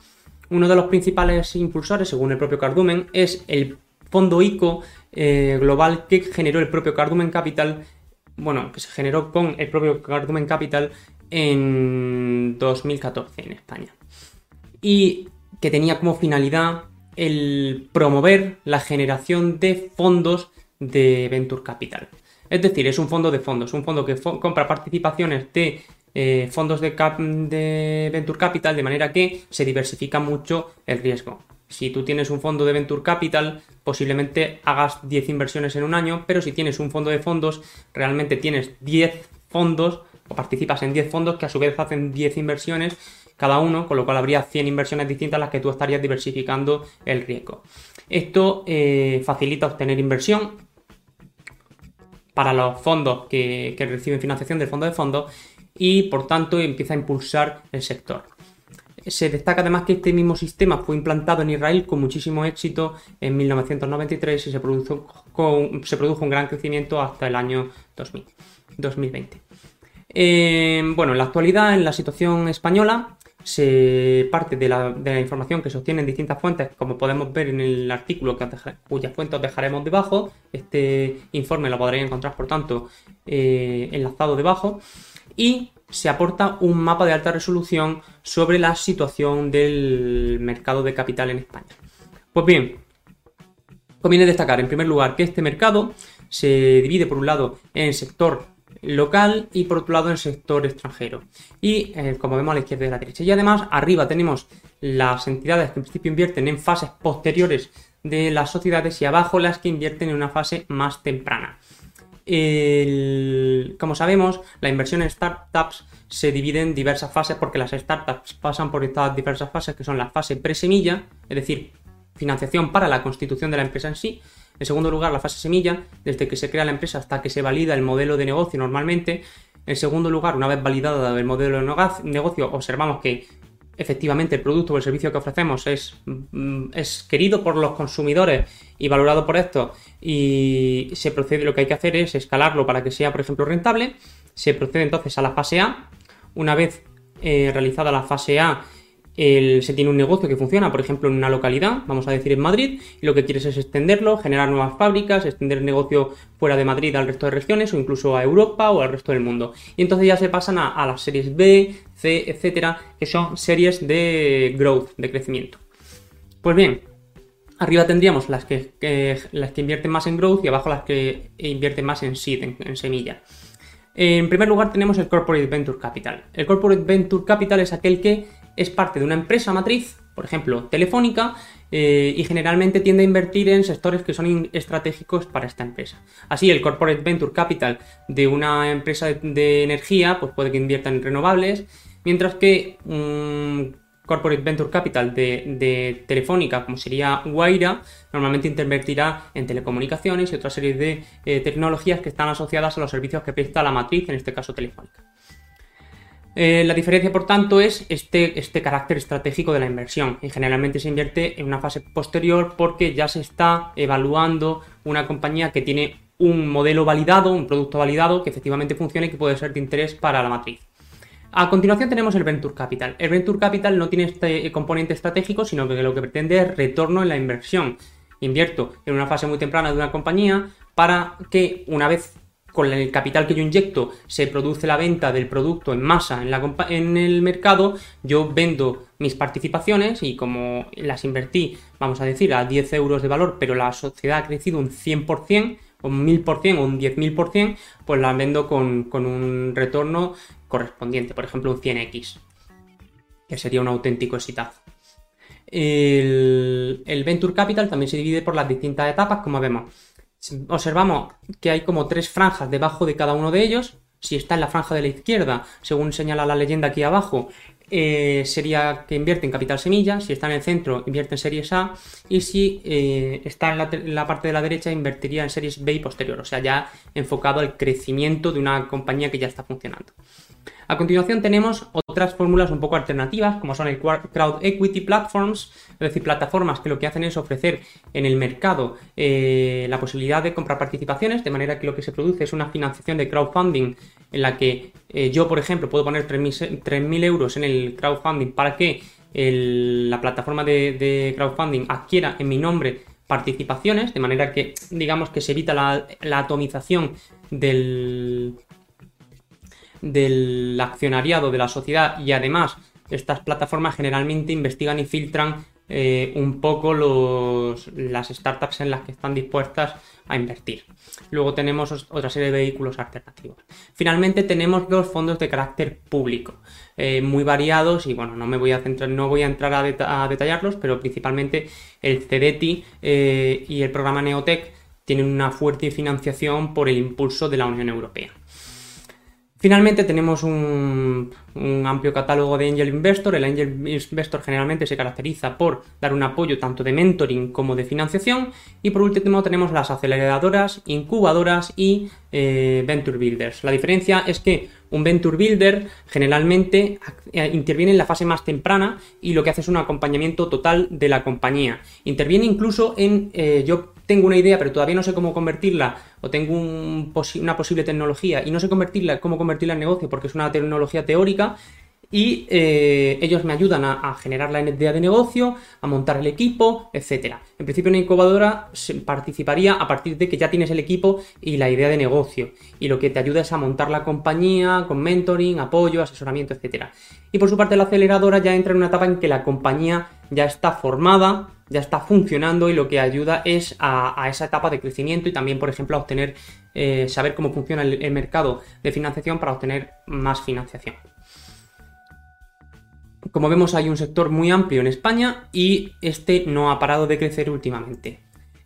Uno de los principales impulsores, según el propio Cardumen, es el fondo ICO eh, global que generó el propio Cardumen Capital, bueno, que se generó con el propio Cardumen Capital en 2014 en España. Y que tenía como finalidad el promover la generación de fondos de Venture Capital. Es decir, es un fondo de fondos, un fondo que compra participaciones de eh, fondos de, Venture Capital de manera que se diversifica mucho el riesgo. Si tú tienes un fondo de Venture Capital, posiblemente hagas 10 inversiones en un año, pero si tienes un fondo de fondos, realmente tienes 10 fondos o participas en 10 fondos que a su vez hacen 10 inversiones cada uno, con lo cual habría 100 inversiones distintas las que tú estarías diversificando el riesgo. Esto eh, facilita obtener inversión, para los fondos que, reciben financiación del fondo de fondos y por tanto empieza a impulsar el sector. Se destaca además que este mismo sistema fue implantado en Israel con muchísimo éxito en 1993 y se produjo, un gran crecimiento hasta el año 2020. Eh, bueno, en la actualidad, en la situación española, se parte de la, información que se obtiene en distintas fuentes, como podemos ver en el artículo que, cuyas fuentes dejaremos debajo. Este informe lo podréis encontrar, por tanto, eh, enlazado debajo. Y se aporta un mapa de alta resolución sobre la situación del mercado de capital en España. Pues bien, conviene destacar en primer lugar que este mercado se divide por un lado en sector local y por otro lado el sector extranjero. Y eh, como vemos a la izquierda y a la derecha. Y además arriba tenemos las entidades que en principio invierten en fases posteriores de las sociedades y abajo las que invierten en una fase más temprana. como sabemos, la inversión en startups se divide en diversas fases porque las startups pasan por estas diversas fases que son la fase pre-semilla, es decir, financiación para la constitución de la empresa en sí, en segundo lugar, la fase semilla, desde que se crea la empresa hasta que se valida el modelo de negocio normalmente. En segundo lugar, una vez validado el modelo de negocio, observamos que efectivamente el producto o el servicio que ofrecemos es, mm, es querido por los consumidores y valorado por esto y se procede, lo que hay que hacer es escalarlo para que sea, por ejemplo, rentable. Se procede entonces a la fase A. Una vez eh, realizada la fase A, se tiene un negocio que funciona, por ejemplo, en una localidad, vamos a decir en Madrid, y lo que quieres es extenderlo, generar nuevas fábricas, extender el negocio fuera de Madrid al resto de regiones o incluso a Europa o al resto del mundo. Y entonces ya se pasan a, las series B, C, etcétera, que son series de growth, de crecimiento. Pues bien, arriba tendríamos las que, las que invierten más en growth y abajo las que invierten más en seed, en semilla. En primer lugar tenemos el Corporate Venture Capital. El Corporate Venture Capital es aquel que es parte de una empresa matriz, por ejemplo, telefónica, eh, y generalmente tiende a invertir en sectores que son estratégicos para esta empresa. Así, el Corporate Venture Capital de una empresa de, energía pues puede que invierta en renovables, mientras que un Corporate Venture Capital de, Telefónica, como sería Guaira, normalmente invertirá en telecomunicaciones y otra serie de eh, tecnologías que están asociadas a los servicios que presta la matriz, en este caso Telefónica. Eh, la diferencia, por tanto, es este, este carácter estratégico de la inversión. Y generalmente se invierte en una fase posterior porque ya se está evaluando una compañía que tiene un modelo validado, un producto validado que efectivamente funcione y que puede ser de interés para la matriz. A continuación tenemos el Venture Capital. El Venture Capital no tiene este componente estratégico, sino que lo que pretende es retorno en la inversión. Invierto en una fase muy temprana de una compañía para que una vez con el capital que yo inyecto se produce la venta del producto en masa en, el mercado, yo vendo mis participaciones y como las invertí, vamos a decir, a 10 euros de valor, pero la sociedad ha crecido un 100%, un 1000% o un 10.000%, pues las vendo con, un retorno correspondiente, por ejemplo un 100x, que sería un auténtico exitazo. El, el Venture Capital también se divide por las distintas etapas, como vemos observamos que hay como tres franjas debajo de cada uno de ellos. Si está en la franja de la izquierda, según señala la leyenda aquí abajo, eh, sería que invierte en capital semilla, si está en el centro invierte en series A y si eh, está en la, parte de la derecha invertiría en series B y posterior, o sea, ya enfocado al crecimiento de una compañía que ya está funcionando. A continuación tenemos otras fórmulas un poco alternativas, como son el Crowd Equity Platforms, es decir, plataformas que lo que hacen es ofrecer en el mercado eh, la posibilidad de comprar participaciones, de manera que lo que se produce es una financiación de crowdfunding en la que eh, yo, por ejemplo, puedo poner 3.000 euros en el crowdfunding para que la plataforma de, crowdfunding adquiera en mi nombre participaciones, de manera que digamos que se evita la atomización del, del accionariado de la sociedad y además estas plataformas generalmente investigan y filtran eh, un poco los, las startups en las que están dispuestas a invertir. Luego tenemos otra serie de vehículos alternativos. Finalmente tenemos los fondos de carácter público, eh, muy variados y bueno, no me voy a centrar, no voy a entrar a, detallarlos, pero principalmente el CDTI eh, y el programa Neotech tienen una fuerte financiación por el impulso de la Unión Europea. Finalmente tenemos un, amplio catálogo de Angel Investor. El Angel Investor generalmente se caracteriza por dar un apoyo tanto de mentoring como de financiación. Y por último tenemos las aceleradoras, incubadoras y eh, Venture Builders. La diferencia es que un Venture Builder generalmente interviene en la fase más temprana y lo que hace es un acompañamiento total de la compañía. Interviene incluso en eh, yo tengo una idea pero todavía no sé cómo convertirla o tengo una posible tecnología y no sé convertirla, cómo convertirla en negocio porque es una tecnología teórica y eh, ellos me ayudan a, generar la idea de negocio, a montar el equipo, etc. En principio una incubadora participaría a partir de que ya tienes el equipo y la idea de negocio y lo que te ayuda es a montar la compañía con mentoring, apoyo, asesoramiento, etc. Y por su parte la aceleradora ya entra en una etapa en que la compañía ya está formada, ya está funcionando y lo que ayuda es a, esa etapa de crecimiento y también, por ejemplo, a obtener, eh, saber cómo funciona el mercado de financiación para obtener más financiación. Como vemos hay un sector muy amplio en España y este no ha parado de crecer últimamente.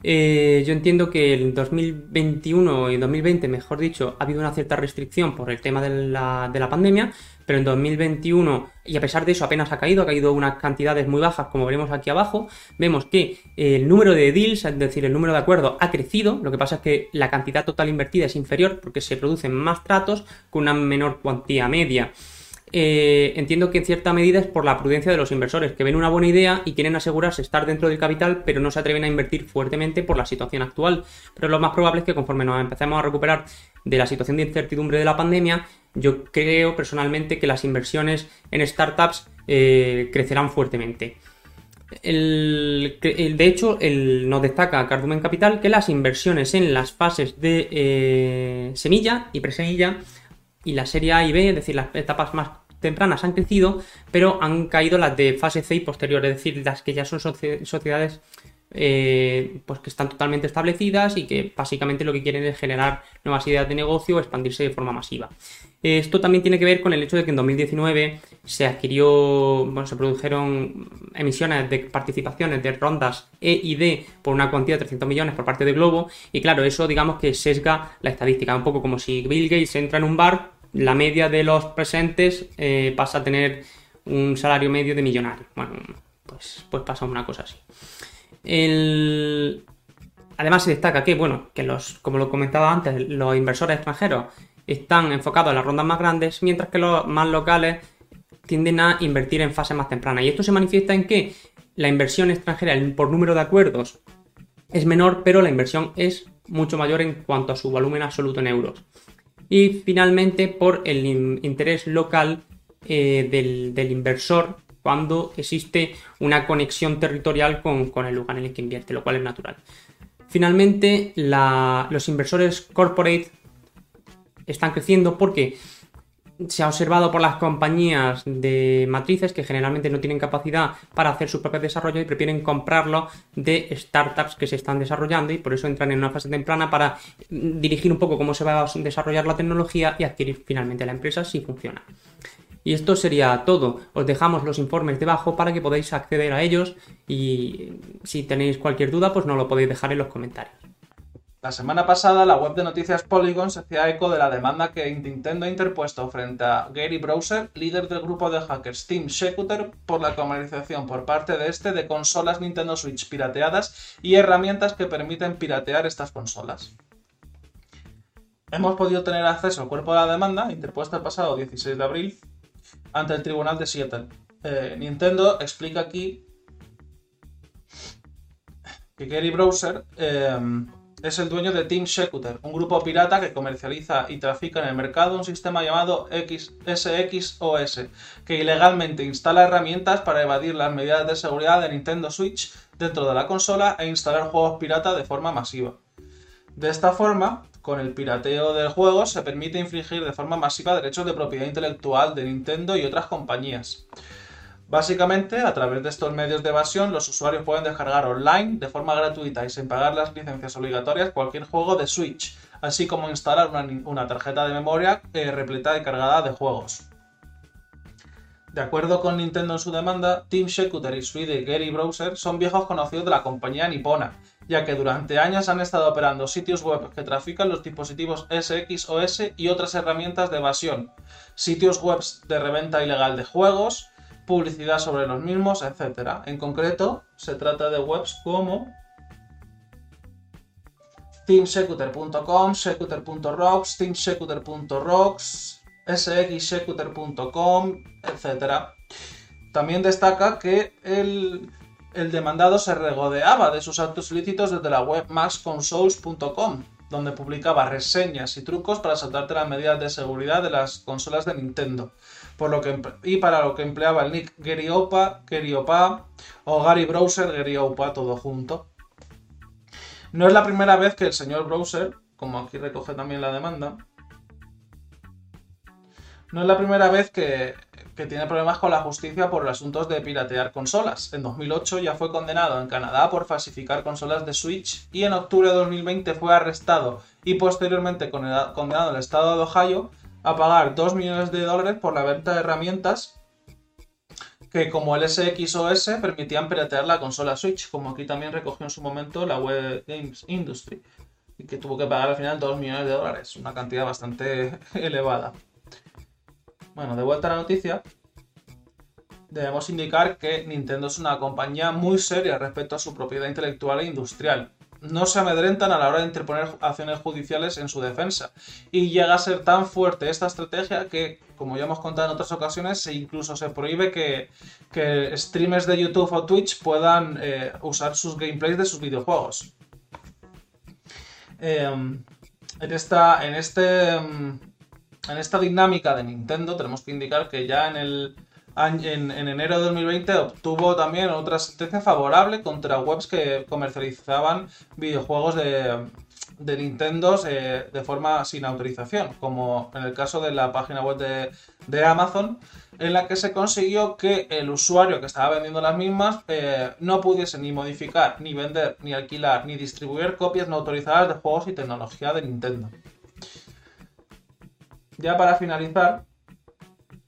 Eh, yo entiendo que en 2021 y 2020, mejor dicho, ha habido una cierta restricción por el tema de la, de la, pandemia, pero en 2021, y a pesar de eso apenas ha caído, ha caído unas cantidades muy bajas, como veremos aquí abajo, vemos que el número de deals, es decir, el número de acuerdos, ha crecido, lo que pasa es que la cantidad total invertida es inferior porque se producen más tratos con una menor cuantía media. Eh, entiendo que en cierta medida es por la prudencia de los inversores, que ven una buena idea y quieren asegurarse estar dentro del capital, pero no se atreven a invertir fuertemente por la situación actual. Pero lo más probable es que conforme nos empecemos a recuperar de la situación de incertidumbre de la pandemia, yo creo personalmente que las inversiones en startups eh, crecerán fuertemente. de hecho, nos destaca Cardumen Capital que las inversiones en las fases de eh, semilla y presemilla y la serie A y B, es decir, las etapas más tempranas han crecido, pero han caído las de fase C y posterior, es decir, las que ya son sociedades eh, pues que están totalmente establecidas y que básicamente lo que quieren es generar nuevas ideas de negocio o expandirse de forma masiva. Esto también tiene que ver con el hecho de que en 2019 se adquirió, bueno, se produjeron emisiones de participaciones de rondas E y D por una cuantía de 300 millones por parte de Globo y claro, eso digamos que sesga la estadística, un poco como si Bill Gates entra en un bar la media de los presentes eh, pasa a tener un salario medio de millonario. Bueno, pues, pues pasa una cosa así. Además se destaca que, bueno, que los, como lo comentaba antes, los inversores extranjeros están enfocados en las rondas más grandes, mientras que los más locales tienden a invertir en fases más tempranas. Y esto se manifiesta en que la inversión extranjera por número de acuerdos es menor, pero la inversión es mucho mayor en cuanto a su volumen absoluto en euros. Y finalmente por el interés local eh, del, inversor cuando existe una conexión territorial con, el lugar en el que invierte, lo cual es natural. Finalmente, los inversores corporate están creciendo porque se ha observado por las compañías de matrices que generalmente no tienen capacidad para hacer su propio desarrollo y prefieren comprarlo de startups que se están desarrollando y por eso entran en una fase temprana para dirigir un poco cómo se va a desarrollar la tecnología y adquirir finalmente la empresa si funciona. Y esto sería todo. Os dejamos los informes debajo para que podáis acceder a ellos y si tenéis cualquier duda pues nos lo podéis dejar en los comentarios. La semana pasada, la web de noticias Polygon se hacía eco de la demanda que Nintendo ha interpuesto frente a Gary Browser, líder del grupo de hackers Team Secutor, por la comercialización por parte de este de consolas Nintendo Switch pirateadas y herramientas que permiten piratear estas consolas. Hemos podido tener acceso al cuerpo de la demanda, interpuesta el pasado 16 de abril, ante el tribunal de Seattle. Eh, Nintendo explica aquí que Gary Browser eh, es el dueño de Team Secutor, un grupo pirata que comercializa y trafica en el mercado un sistema llamado SXOS, que ilegalmente instala herramientas para evadir las medidas de seguridad de Nintendo Switch dentro de la consola e instalar juegos pirata de forma masiva. De esta forma, con el pirateo de juegos se permite infringir de forma masiva derechos de propiedad intelectual de Nintendo y otras compañías. Básicamente, a través de estos medios de evasión, los usuarios pueden descargar online de forma gratuita y sin pagar las licencias obligatorias cualquier juego de Switch, así como instalar una, tarjeta de memoria eh, repleta y cargada de juegos. De acuerdo con Nintendo en su demanda, Team Shekuter y su Gary Browser son viejos conocidos de la compañía nipona, ya que durante años han estado operando sitios web que trafican los dispositivos SXOS y otras herramientas de evasión, sitios web de reventa ilegal de juegos, publicidad sobre los mismos, etc. En concreto, se trata de webs como teamsecutor.com, secutor.rocks, teamsecutor.rocks, sxsecutor.com, etc. También destaca que el, el, demandado se regodeaba de sus actos ilícitos desde la web maxconsoles.com, donde publicaba reseñas y trucos para saltarte las medidas de seguridad de las consolas de Nintendo por lo que, y para lo que empleaba el nick GaryOpa, GaryOpa o Gary Browser, GaryOpa, todo junto. No es la primera vez que el señor Browser, como aquí recoge también la demanda, no es la primera vez que, que, tiene problemas con la justicia por asuntos de piratear consolas. En 2008 ya fue condenado en Canadá por falsificar consolas de Switch y en octubre de 2020 fue arrestado y posteriormente condenado en el estado de Ohio a pagar 2 millones de dólares por la venta de herramientas que como el SXOS permitían piratear la consola Switch, como aquí también recogió en su momento la Web Games Industry, y que tuvo que pagar al final 2 millones de dólares, una cantidad bastante elevada. Bueno, de vuelta a la noticia, debemos indicar que Nintendo es una compañía muy seria respecto a su propiedad intelectual e industrial no se amedrentan a la hora de interponer acciones judiciales en su defensa. Y llega a ser tan fuerte esta estrategia que, como ya hemos contado en otras ocasiones, se incluso se prohíbe que, streamers de YouTube o Twitch puedan eh, usar sus gameplays de sus videojuegos. Em, en, esta, en, este, em, en esta dinámica de Nintendo tenemos que indicar que ya en el en, enero de 2020 obtuvo también otra sentencia favorable contra webs que comercializaban videojuegos de, Nintendo eh, de forma sin autorización, como en el caso de la página web de, Amazon, en la que se consiguió que el usuario que estaba vendiendo las mismas eh, no pudiese ni modificar, ni vender, ni alquilar, ni distribuir copias no autorizadas de juegos y tecnología de Nintendo. Ya para finalizar,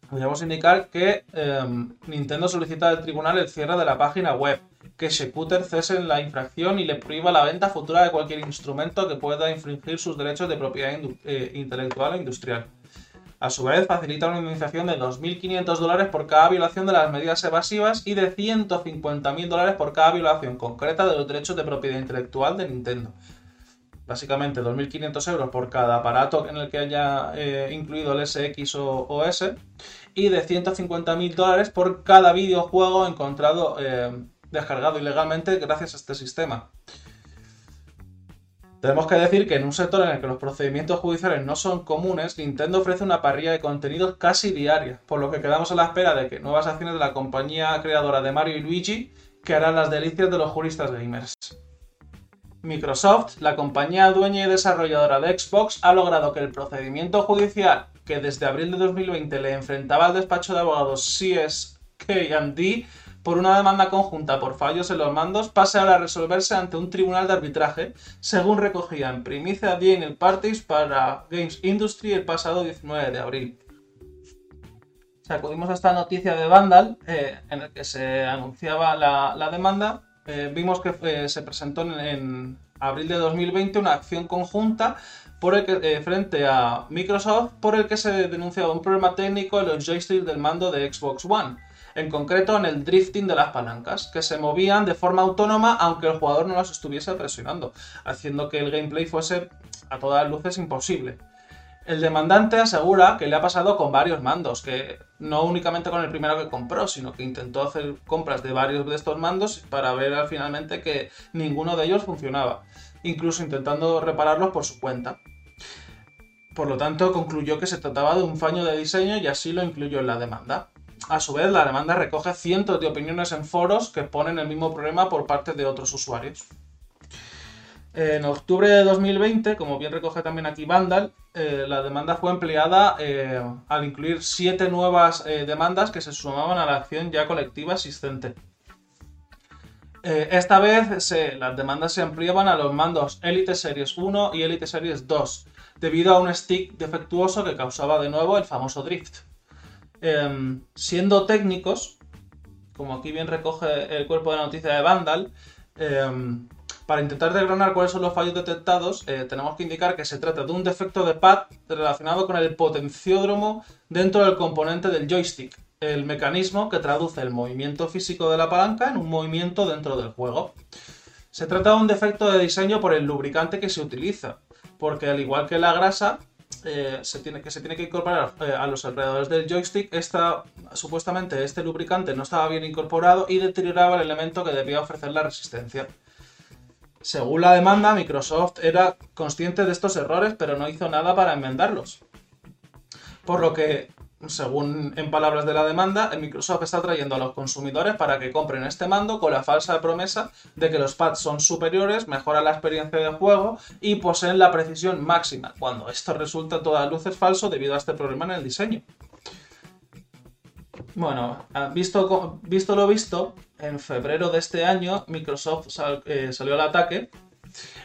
podríamos indicar que em, Nintendo solicita al tribunal el cierre de la página web, que Shekuter cese en la infracción y le prohíba la venta futura de cualquier instrumento que pueda infringir sus derechos de propiedad eh, intelectual o industrial. A su vez, facilita una indemnización de 2.500 dólares por cada violación de las medidas evasivas y de 150.000 dólares por cada violación concreta de los derechos de propiedad intelectual de Nintendo. Básicamente 2.500 euros por cada aparato en el que haya eh, incluido el SX o, S y de 150.000 dólares por cada videojuego encontrado eh, descargado ilegalmente gracias a este sistema. Tenemos que decir que en un sector en el que los procedimientos judiciales no son comunes, Nintendo ofrece una parrilla de contenidos casi diaria, por lo que quedamos a la espera de que nuevas acciones de la compañía creadora de Mario y Luigi que harán las delicias de los juristas gamers. Microsoft, la compañía dueña y desarrolladora de Xbox, ha logrado que el procedimiento judicial que desde abril de 2020 le enfrentaba al despacho de abogados CSK&D por una demanda conjunta por fallos en los mandos pase ahora a resolverse ante un tribunal de arbitraje, según recogía en primicia Daniel Parties para Games Industry el pasado 19 de abril. Acudimos a esta noticia de Vandal, eh, en el que se anunciaba la, demanda. Eh, vimos que eh, se presentó en, abril de 2020 una acción conjunta por el que, frente a Microsoft por el que se denunciaba un problema técnico en los joysticks del mando de Xbox One en concreto en el drifting de las palancas, que se movían de forma autónoma aunque el jugador no las estuviese presionando, haciendo que el gameplay fuese a todas luces imposible. El demandante asegura que le ha pasado con varios mandos, que no únicamente con el primero que compró, sino que intentó hacer compras de varios de estos mandos para ver finalmente que ninguno de ellos funcionaba, incluso intentando repararlos por su cuenta. Por lo tanto, concluyó que se trataba de un fallo de diseño y así lo incluyó en la demanda. A su vez, la demanda recoge cientos de opiniones en foros que ponen el mismo problema por parte de otros usuarios. En octubre de 2020, como bien recoge también aquí Vandal, eh, la demanda fue empleada eh, al incluir siete nuevas eh, demandas que se sumaban a la acción ya colectiva existente. esta vez las demandas se ampliaban a los mandos Elite Series 1 y Elite Series 2, debido a un stick defectuoso que causaba de nuevo el famoso drift. Em, siendo técnicos, como aquí bien recoge el cuerpo de noticia de Vandal, em, para intentar desgranar cuáles son los fallos detectados, eh, tenemos que indicar que se trata de un defecto de pad relacionado con el potenciódromo dentro del componente del joystick, el mecanismo que traduce el movimiento físico de la palanca en un movimiento dentro del juego. Se trata de un defecto de diseño por el lubricante que se utiliza, porque al igual que la grasa, eh, se tiene, que se tiene que incorporar eh, a los alrededores del joystick, esta, supuestamente este lubricante no estaba bien incorporado y deterioraba el elemento que debía ofrecer la resistencia. Según la demanda, Microsoft era consciente de estos errores, pero no hizo nada para enmendarlos. Por lo que según en palabras de la demanda, Microsoft está trayendo a los consumidores para que compren este mando con la falsa promesa de que los pads son superiores, mejoran la experiencia de juego y poseen la precisión máxima, cuando esto resulta a todas luces falso debido a este problema en el diseño. Bueno, visto, visto lo visto, en febrero de este año Microsoft eh, salió al ataque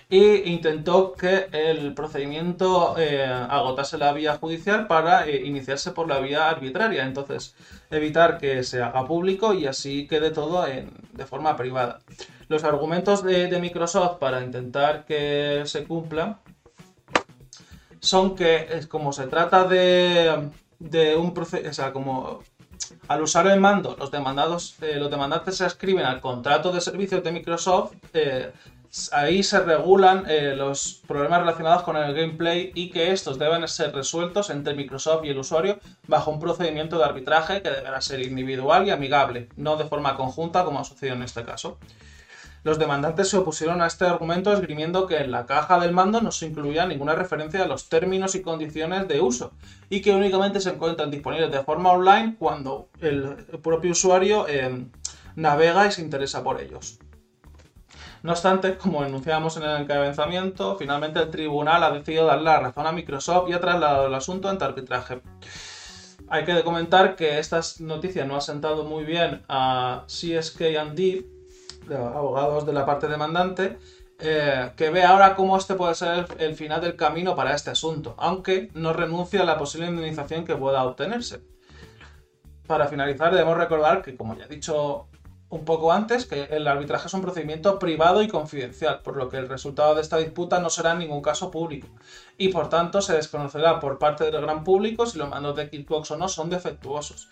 e intentó que el procedimiento eh, agotase la vía judicial para eh, iniciarse por la vía arbitraria. Entonces, evitar que se haga público y así quede todo de forma privada. Los argumentos de, Microsoft para intentar que se cumpla son que, como se trata de, un proceso, o sea, como al usar el mando, los demandados, eh, los demandantes se escriben al contrato de servicios de Microsoft, ahí se regulan eh, los problemas relacionados con el gameplay y que estos deben ser resueltos entre Microsoft y el usuario bajo un procedimiento de arbitraje que deberá ser individual y amigable, no de forma conjunta como ha sucedido en este caso. Los demandantes se opusieron a este argumento esgrimiendo que en la caja del mando no se incluía ninguna referencia a los términos y condiciones de uso y que únicamente se encuentran disponibles de forma online cuando el propio usuario eh, navega y se interesa por ellos. No obstante, como enunciamos en el encabezamiento, finalmente el tribunal ha decidido dar la razón a Microsoft y ha trasladado el asunto ante arbitraje. Hay que comentar que esta noticia no ha sentado muy bien a CSK&D, abogados de la parte demandante, eh, que ve ahora cómo este puede ser el final del camino para este asunto, aunque no renuncia a la posible indemnización que pueda obtenerse. Para finalizar, debemos recordar que, como ya he dicho un poco antes que el arbitraje es un procedimiento privado y confidencial, por lo que el resultado de esta disputa no será en ningún caso público, y por tanto se desconocerá por parte del gran público si los mandos de Xbox o no son defectuosos.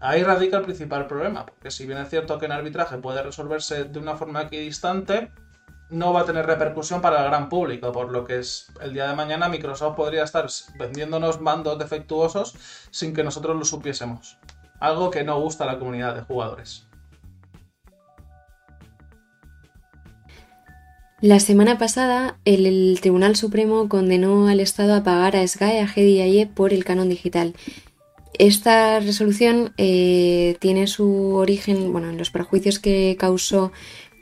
Ahí radica el principal problema, porque si bien es cierto que en arbitraje puede resolverse de una forma equidistante, no va a tener repercusión para el gran público, por lo que es el día de mañana Microsoft podría estar vendiéndonos mandos defectuosos sin que nosotros lo supiésemos. Algo que no gusta a la comunidad de jugadores. La semana pasada, el, Tribunal Supremo condenó al Estado a pagar a Sky, a Gedi y a IE por el canon digital. Esta resolución eh, tiene su origen bueno, en los perjuicios que causó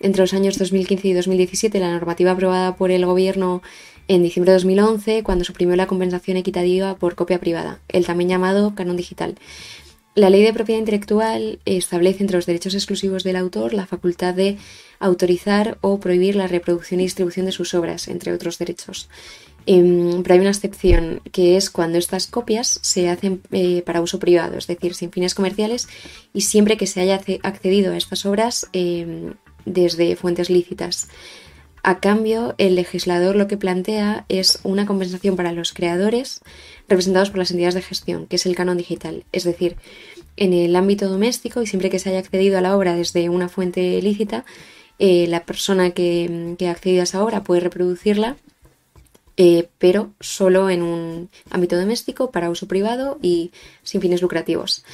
entre los años 2015 y 2017 la normativa aprobada por el Gobierno en diciembre de 2011, cuando suprimió la compensación equitativa por copia privada, el también llamado canon digital. La ley de propiedad intelectual establece entre los derechos exclusivos del autor la facultad de autorizar o prohibir la reproducción y distribución de sus obras, entre otros derechos. Em, pero hay una excepción, que es cuando estas copias se hacen eh, para uso privado, es decir, sin fines comerciales y siempre que se haya accedido a estas obras em, desde fuentes lícitas. A cambio, el legislador lo que plantea es una compensación para los creadores representados por las entidades de gestión, que es el canon digital. Es decir, en el ámbito doméstico y siempre que se haya accedido a la obra desde una fuente lícita, eh, la persona que, ha accedido a esa obra puede reproducirla, eh, pero solo en un ámbito doméstico, para uso privado y sin fines lucrativos.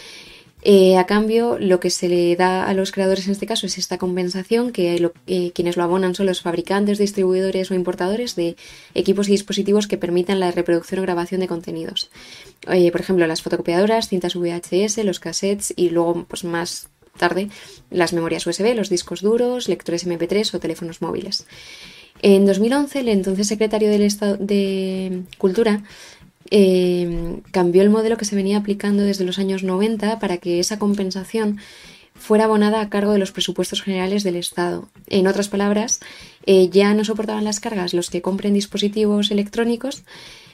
Eh, a cambio, lo que se le da a los creadores en este caso es esta compensación, que eh, quienes lo abonan son los fabricantes, distribuidores o importadores de equipos y dispositivos que permitan la reproducción o grabación de contenidos. Por ejemplo, las fotocopiadoras, cintas VHS, los cassettes y luego, pues más tarde, las memorias USB, los discos duros, lectores MP3 o teléfonos móviles. En 2011, el entonces secretario del Estado de Cultura eh, cambió el modelo que se venía aplicando desde los años 90 para que esa compensación fuera abonada a cargo de los presupuestos generales del Estado. En otras palabras, eh, ya no soportaban las cargas los que compren dispositivos electrónicos,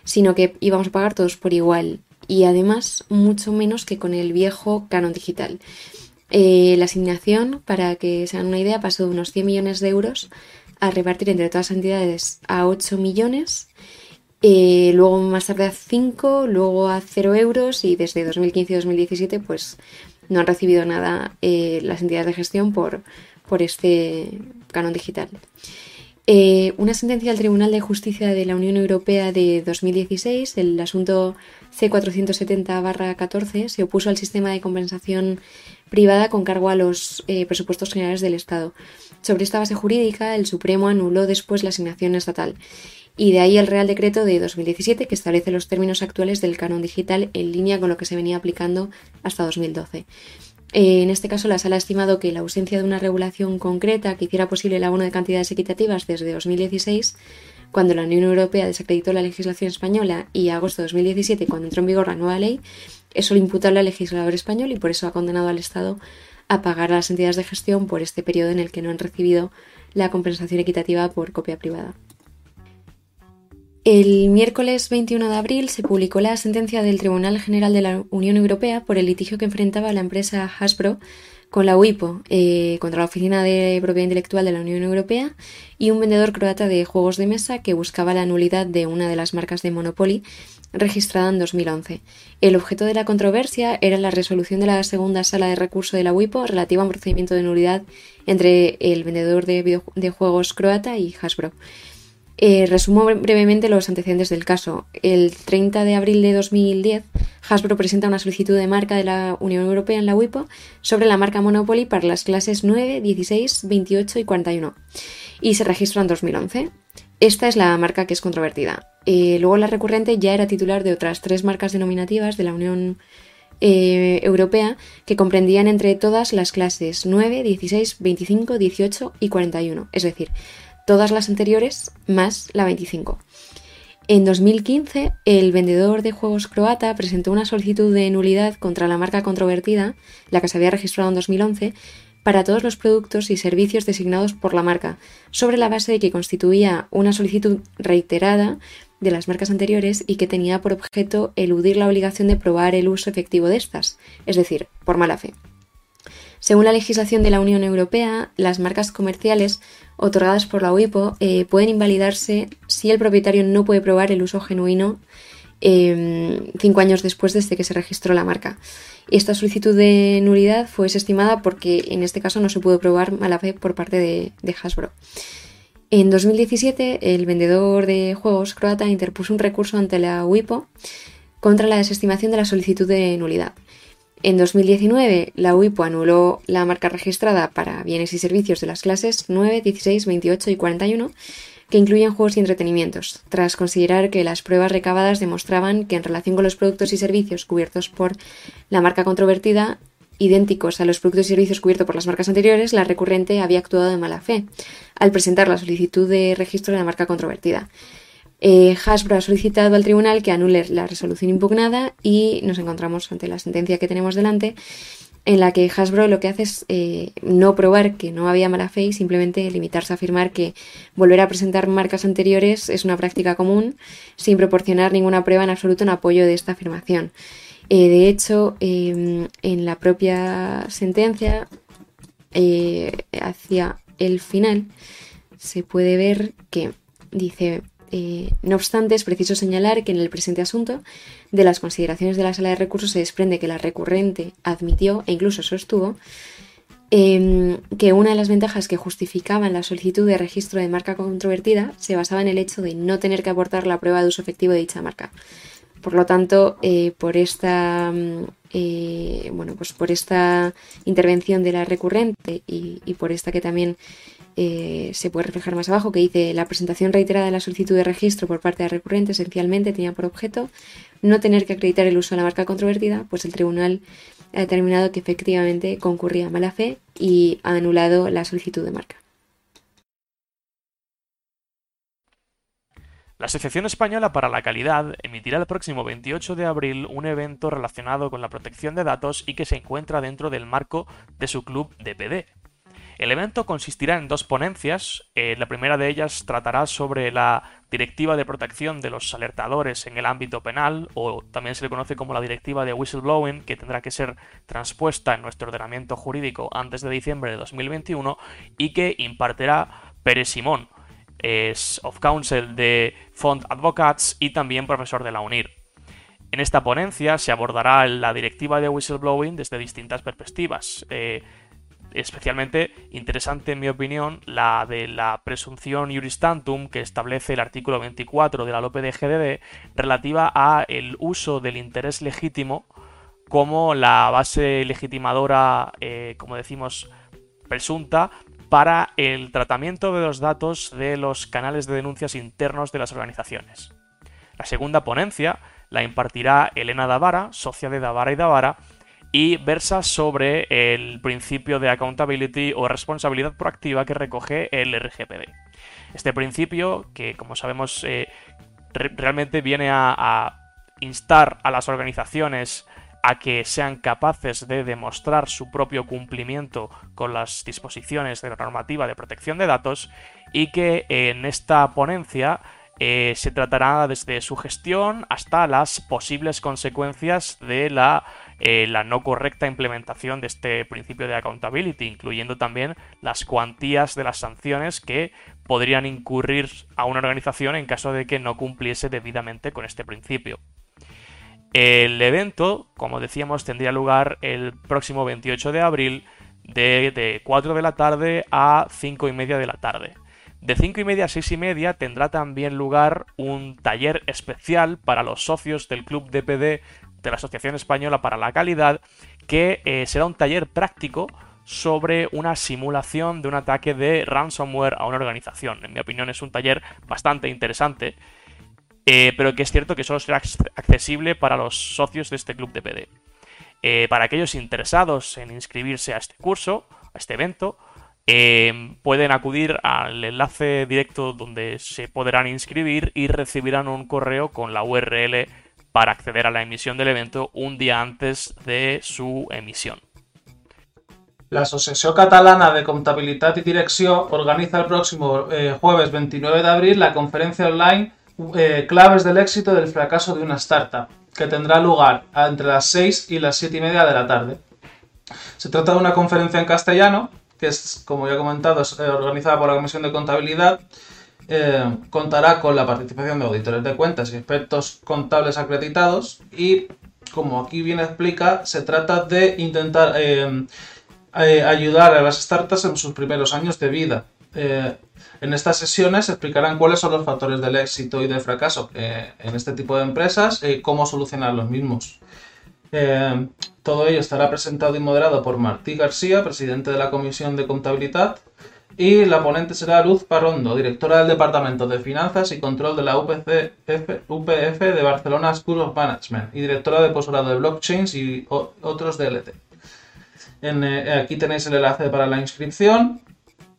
sino que íbamos a pagar todos por igual y además mucho menos que con el viejo canon digital. Eh, la asignación, para que se hagan una idea, pasó de unos 100 millones de euros a repartir entre todas las entidades a 8 millones eh, luego más tarde a 5, luego a 0 euros y desde 2015 y 2017 pues no han recibido nada eh, las entidades de gestión por, por este canon digital. Eh, una sentencia del Tribunal de Justicia de la Unión Europea de 2016, el asunto C470-14, se opuso al sistema de compensación privada con cargo a los presupuestos generales del Estado. Sobre esta base jurídica, el Supremo anuló después la asignación estatal y de ahí el Real Decreto de 2017 que establece los términos actuales del canon digital en línea con lo que se venía aplicando hasta 2012. Eh, en este caso, la Sala ha estimado que la ausencia de una regulación concreta que hiciera posible el abono de cantidades equitativas desde 2016, cuando la Unión Europea desacreditó la legislación española, y agosto de 2017, cuando entró en vigor la nueva ley, eso lo imputable al legislador español y por eso ha condenado al Estado a pagar a las entidades de gestión por este periodo en el que no han recibido la compensación equitativa por copia privada. El miércoles 21 de abril se publicó la sentencia del Tribunal General de la Unión Europea por el litigio que enfrentaba la empresa Hasbro con la UIPO eh, contra la Oficina de Propiedad Intelectual de la Unión Europea y un vendedor croata de juegos de mesa que buscaba la nulidad de una de las marcas de Monopoly registrada en 2011. El objeto de la controversia era la resolución de la segunda sala de recurso de la UIPO relativa a un procedimiento de nulidad entre el vendedor de, de juegos croata y Hasbro. Eh, resumo brevemente los antecedentes del caso. El 30 de abril de 2010, Hasbro presenta una solicitud de marca de la Unión Europea en la WIPO sobre la marca Monopoly para las clases 9, 16, 28 y 41 y se registra en 2011. Esta es la marca que es controvertida. Eh, luego la recurrente ya era titular de otras tres marcas denominativas de la Unión eh, Europea que comprendían entre todas las clases 9, 16, 25, 18 y 41, es decir, todas las anteriores más la 25. En 2015, el vendedor de juegos croata presentó una solicitud de nulidad contra la marca controvertida, la que se había registrado en 2011, para todos los productos y servicios designados por la marca, sobre la base de que constituía una solicitud reiterada de las marcas anteriores y que tenía por objeto eludir la obligación de probar el uso efectivo de estas, es decir, por mala fe. Según la legislación de la Unión Europea, las marcas comerciales otorgadas por la UIPO eh, pueden invalidarse si el propietario no puede probar el uso genuino em, cinco años después desde que se registró la marca. Esta solicitud de nulidad fue desestimada porque en este caso no se pudo probar mala fe por parte de, Hasbro. En 2017, el vendedor de juegos croata interpuso un recurso ante la UIPO contra la desestimación de la solicitud de nulidad. En 2019, la UIPO anuló la marca registrada para bienes y servicios de las clases 9, 16, 28 y 41, que incluyen juegos y entretenimientos, tras considerar que las pruebas recabadas demostraban que en relación con los productos y servicios cubiertos por la marca controvertida, idénticos a los productos y servicios cubiertos por las marcas anteriores, la recurrente había actuado de mala fe al presentar la solicitud de registro de la marca controvertida. Eh, Hasbro ha solicitado al tribunal que anule la resolución impugnada y nos encontramos ante la sentencia que tenemos delante en la que Hasbro lo que hace es eh, no probar que no había mala fe y simplemente limitarse a afirmar que volver a presentar marcas anteriores es una práctica común sin proporcionar ninguna prueba en absoluto en apoyo de esta afirmación. Eh, de hecho, em, en la propia sentencia, hacia el final, se puede ver que dice eh, no obstante, es preciso señalar que en el presente asunto, de las consideraciones de la sala de recursos se desprende que la recurrente admitió e incluso sostuvo em, que una de las ventajas que justificaban la solicitud de registro de marca controvertida se basaba en el hecho de no tener que aportar la prueba de uso efectivo de dicha marca. Por lo tanto, eh, por esta mm, eh, bueno, pues por esta intervención de la recurrente y, y por esta que también eh, se puede reflejar más abajo, que dice la presentación reiterada de la solicitud de registro por parte de recurrente esencialmente tenía por objeto no tener que acreditar el uso de la marca controvertida, pues el tribunal ha determinado que efectivamente concurría a mala fe y ha anulado la solicitud de marca. La Asociación Española para la Calidad emitirá el próximo 28 de abril un evento relacionado con la protección de datos y que se encuentra dentro del marco de su club DPD, el evento consistirá en dos ponencias. Eh, la primera de ellas tratará sobre la Directiva de Protección de los Alertadores en el ámbito penal, o también se le conoce como la Directiva de Whistleblowing, que tendrá que ser transpuesta en nuestro ordenamiento jurídico antes de diciembre de 2021 y que impartirá Pérez Simón, es of counsel de Font Advocates y también profesor de la UNIR. En esta ponencia se abordará la directiva de whistleblowing desde distintas perspectivas. Eh, especialmente interesante en mi opinión la de la presunción iuristantum que establece el artículo 24 de la LOPE de GDD relativa a el uso del interés legítimo como la base legitimadora, eh, como decimos, presunta para el tratamiento de los datos de los canales de denuncias internos de las organizaciones. La segunda ponencia la impartirá Elena Davara, socia de Davara y Davara, y versa sobre el principio de accountability o responsabilidad proactiva que recoge el RGPD. Este principio, que como sabemos eh, realmente viene a, instar a las organizaciones a que sean capaces de demostrar su propio cumplimiento con las disposiciones de la normativa de protección de datos y que en esta ponencia eh, se tratará desde su gestión hasta las posibles consecuencias de la eh, la no correcta implementación de este principio de accountability, incluyendo también las cuantías de las sanciones que podrían incurrir a una organización en caso de que no cumpliese debidamente con este principio. El evento, como decíamos, tendría lugar el próximo 28 de abril de, de 4 de la tarde a 5 y media de la tarde. De 5 y media a 6 y media tendrá también lugar un taller especial para los socios del Club DPD de la Asociación Española para la Calidad, que eh, será un taller práctico sobre una simulación de un ataque de ransomware a una organización. En mi opinión es un taller bastante interesante, eh, pero que es cierto que solo será accesible para los socios de este club de PD. Eh, para aquellos interesados en inscribirse a este curso, a este evento, pueden acudir al enlace directo donde se podrán inscribir y recibirán un correo con la URL para acceder a la emisión del evento un día antes de su emisión. La Asociación Catalana de Contabilidad y Dirección organiza el próximo eh, jueves 29 de abril la conferencia online eh, Claves del éxito del fracaso de una startup, que tendrá lugar entre las 6 y las 7 y media de la tarde. Se trata de una conferencia en castellano, que es, como ya he comentado, es organizada por la Comisión de Contabilidad. Contará con la participación de auditores de cuentas y expertos contables acreditados y, como aquí bien explica, se trata de intentar ayudar a las startups en sus primeros años de vida. Eh, en estas sesiones explicarán cuáles son los factores del éxito y del fracaso eh, en este tipo de empresas y cómo solucionar los mismos. Eh, todo ello estará presentado y moderado por Martí García, presidente de la Comisión de Contabilidad, y la ponente será Luz Parrondo, directora del Departamento de Finanzas y Control de la UPF, UPF de Barcelona School of Management y directora de posgrado de Blockchains y otros DLT. Eh, aquí tenéis el enlace para la inscripción.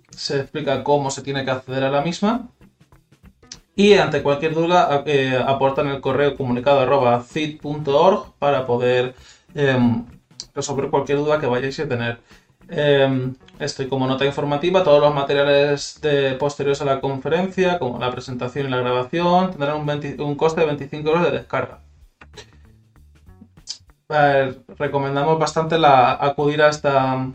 Se explica cómo se tiene que acceder a la misma. Y ante cualquier duda eh, aportan el correo comunicado para poder em, resolver cualquier duda que vayáis a tener. Eh, esto y como nota informativa, todos los materiales de, posteriores a la conferencia, como la presentación y la grabación, tendrán un, coste de 25 euros de descarga recomendamos bastante la, acudir a esta,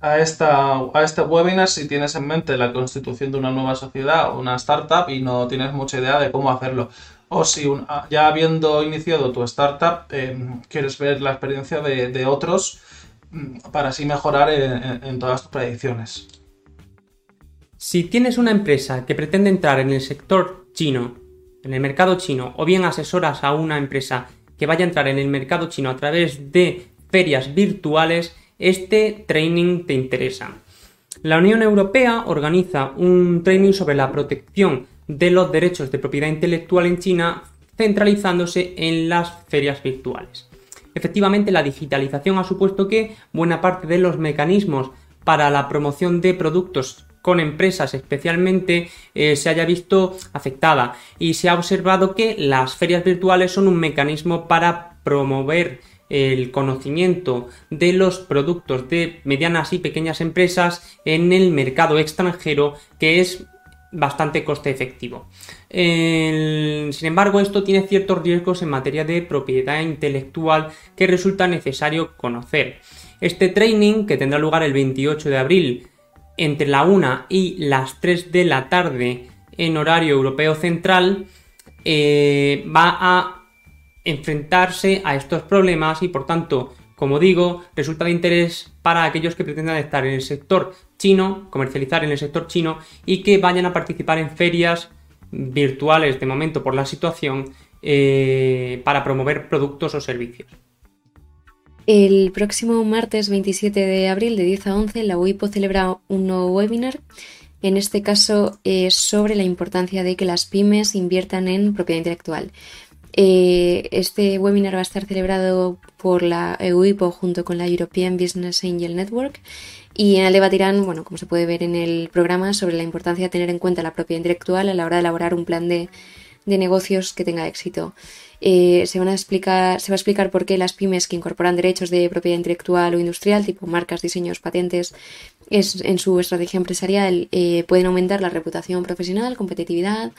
a, esta, a este webinar si tienes en mente la constitución de una nueva sociedad o una startup y no tienes mucha idea de cómo hacerlo. O si ya habiendo iniciado tu startup em, quieres ver la experiencia de, otros para así mejorar en, en todas tus predicciones. Si tienes una empresa que pretende entrar en el sector chino, en el mercado chino, o bien asesoras a una empresa que vaya a entrar en el mercado chino a través de ferias virtuales, este training te interesa. La Unión Europea organiza un training sobre la protección de los derechos de propiedad intelectual en China centralizándose en las ferias virtuales. Efectivamente, la digitalización ha supuesto que buena parte de los mecanismos para la promoción de productos con empresas especialmente eh, se haya visto afectada. Y se ha observado que las ferias virtuales son un mecanismo para promover el conocimiento de los productos de medianas y pequeñas empresas en el mercado extranjero que es bastante coste efectivo. sin embargo, esto tiene ciertos riesgos en materia de propiedad intelectual que resulta necesario conocer. Este training, que tendrá lugar el 28 de abril entre la 1 y las 3 de la tarde en horario europeo central, eh, va a enfrentarse a estos problemas y por tanto, como digo, resulta de interés para aquellos que pretendan estar en el sector chino, comercializar en el sector chino y que vayan a participar en ferias virtuales de momento por la situación eh, para promover productos o servicios. El próximo martes 27 de abril de 10 a 11 la UIPO celebra un nuevo webinar. En este caso es sobre la importancia de que las pymes inviertan en propiedad intelectual. Eh, este webinar va a estar celebrado por la UIPO junto con la European Business Angel Network y en él debatirán, bueno, como se puede ver en el programa, sobre la importancia de tener en cuenta la propiedad intelectual a la hora de elaborar un plan de, de negocios que tenga éxito. Eh, se, van a explicar, se va a explicar por qué las pymes que incorporan derechos de propiedad intelectual o industrial, tipo marcas, diseños, patentes, es, en su estrategia empresarial eh, pueden aumentar la reputación profesional, competitividad.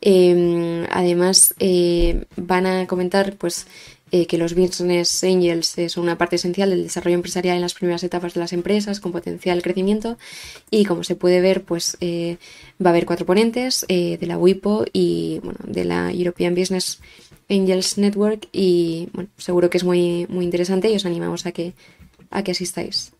Em, además, eh, van a comentar pues, que los Business Angels son una parte esencial del desarrollo empresarial en las primeras etapas de las empresas con potencial crecimiento y como se puede ver pues va a haber cuatro ponentes de la WIPO y bueno, de la European Business Angels Network y bueno, seguro que es muy, muy interesante y os animamos a que, a que asistáis.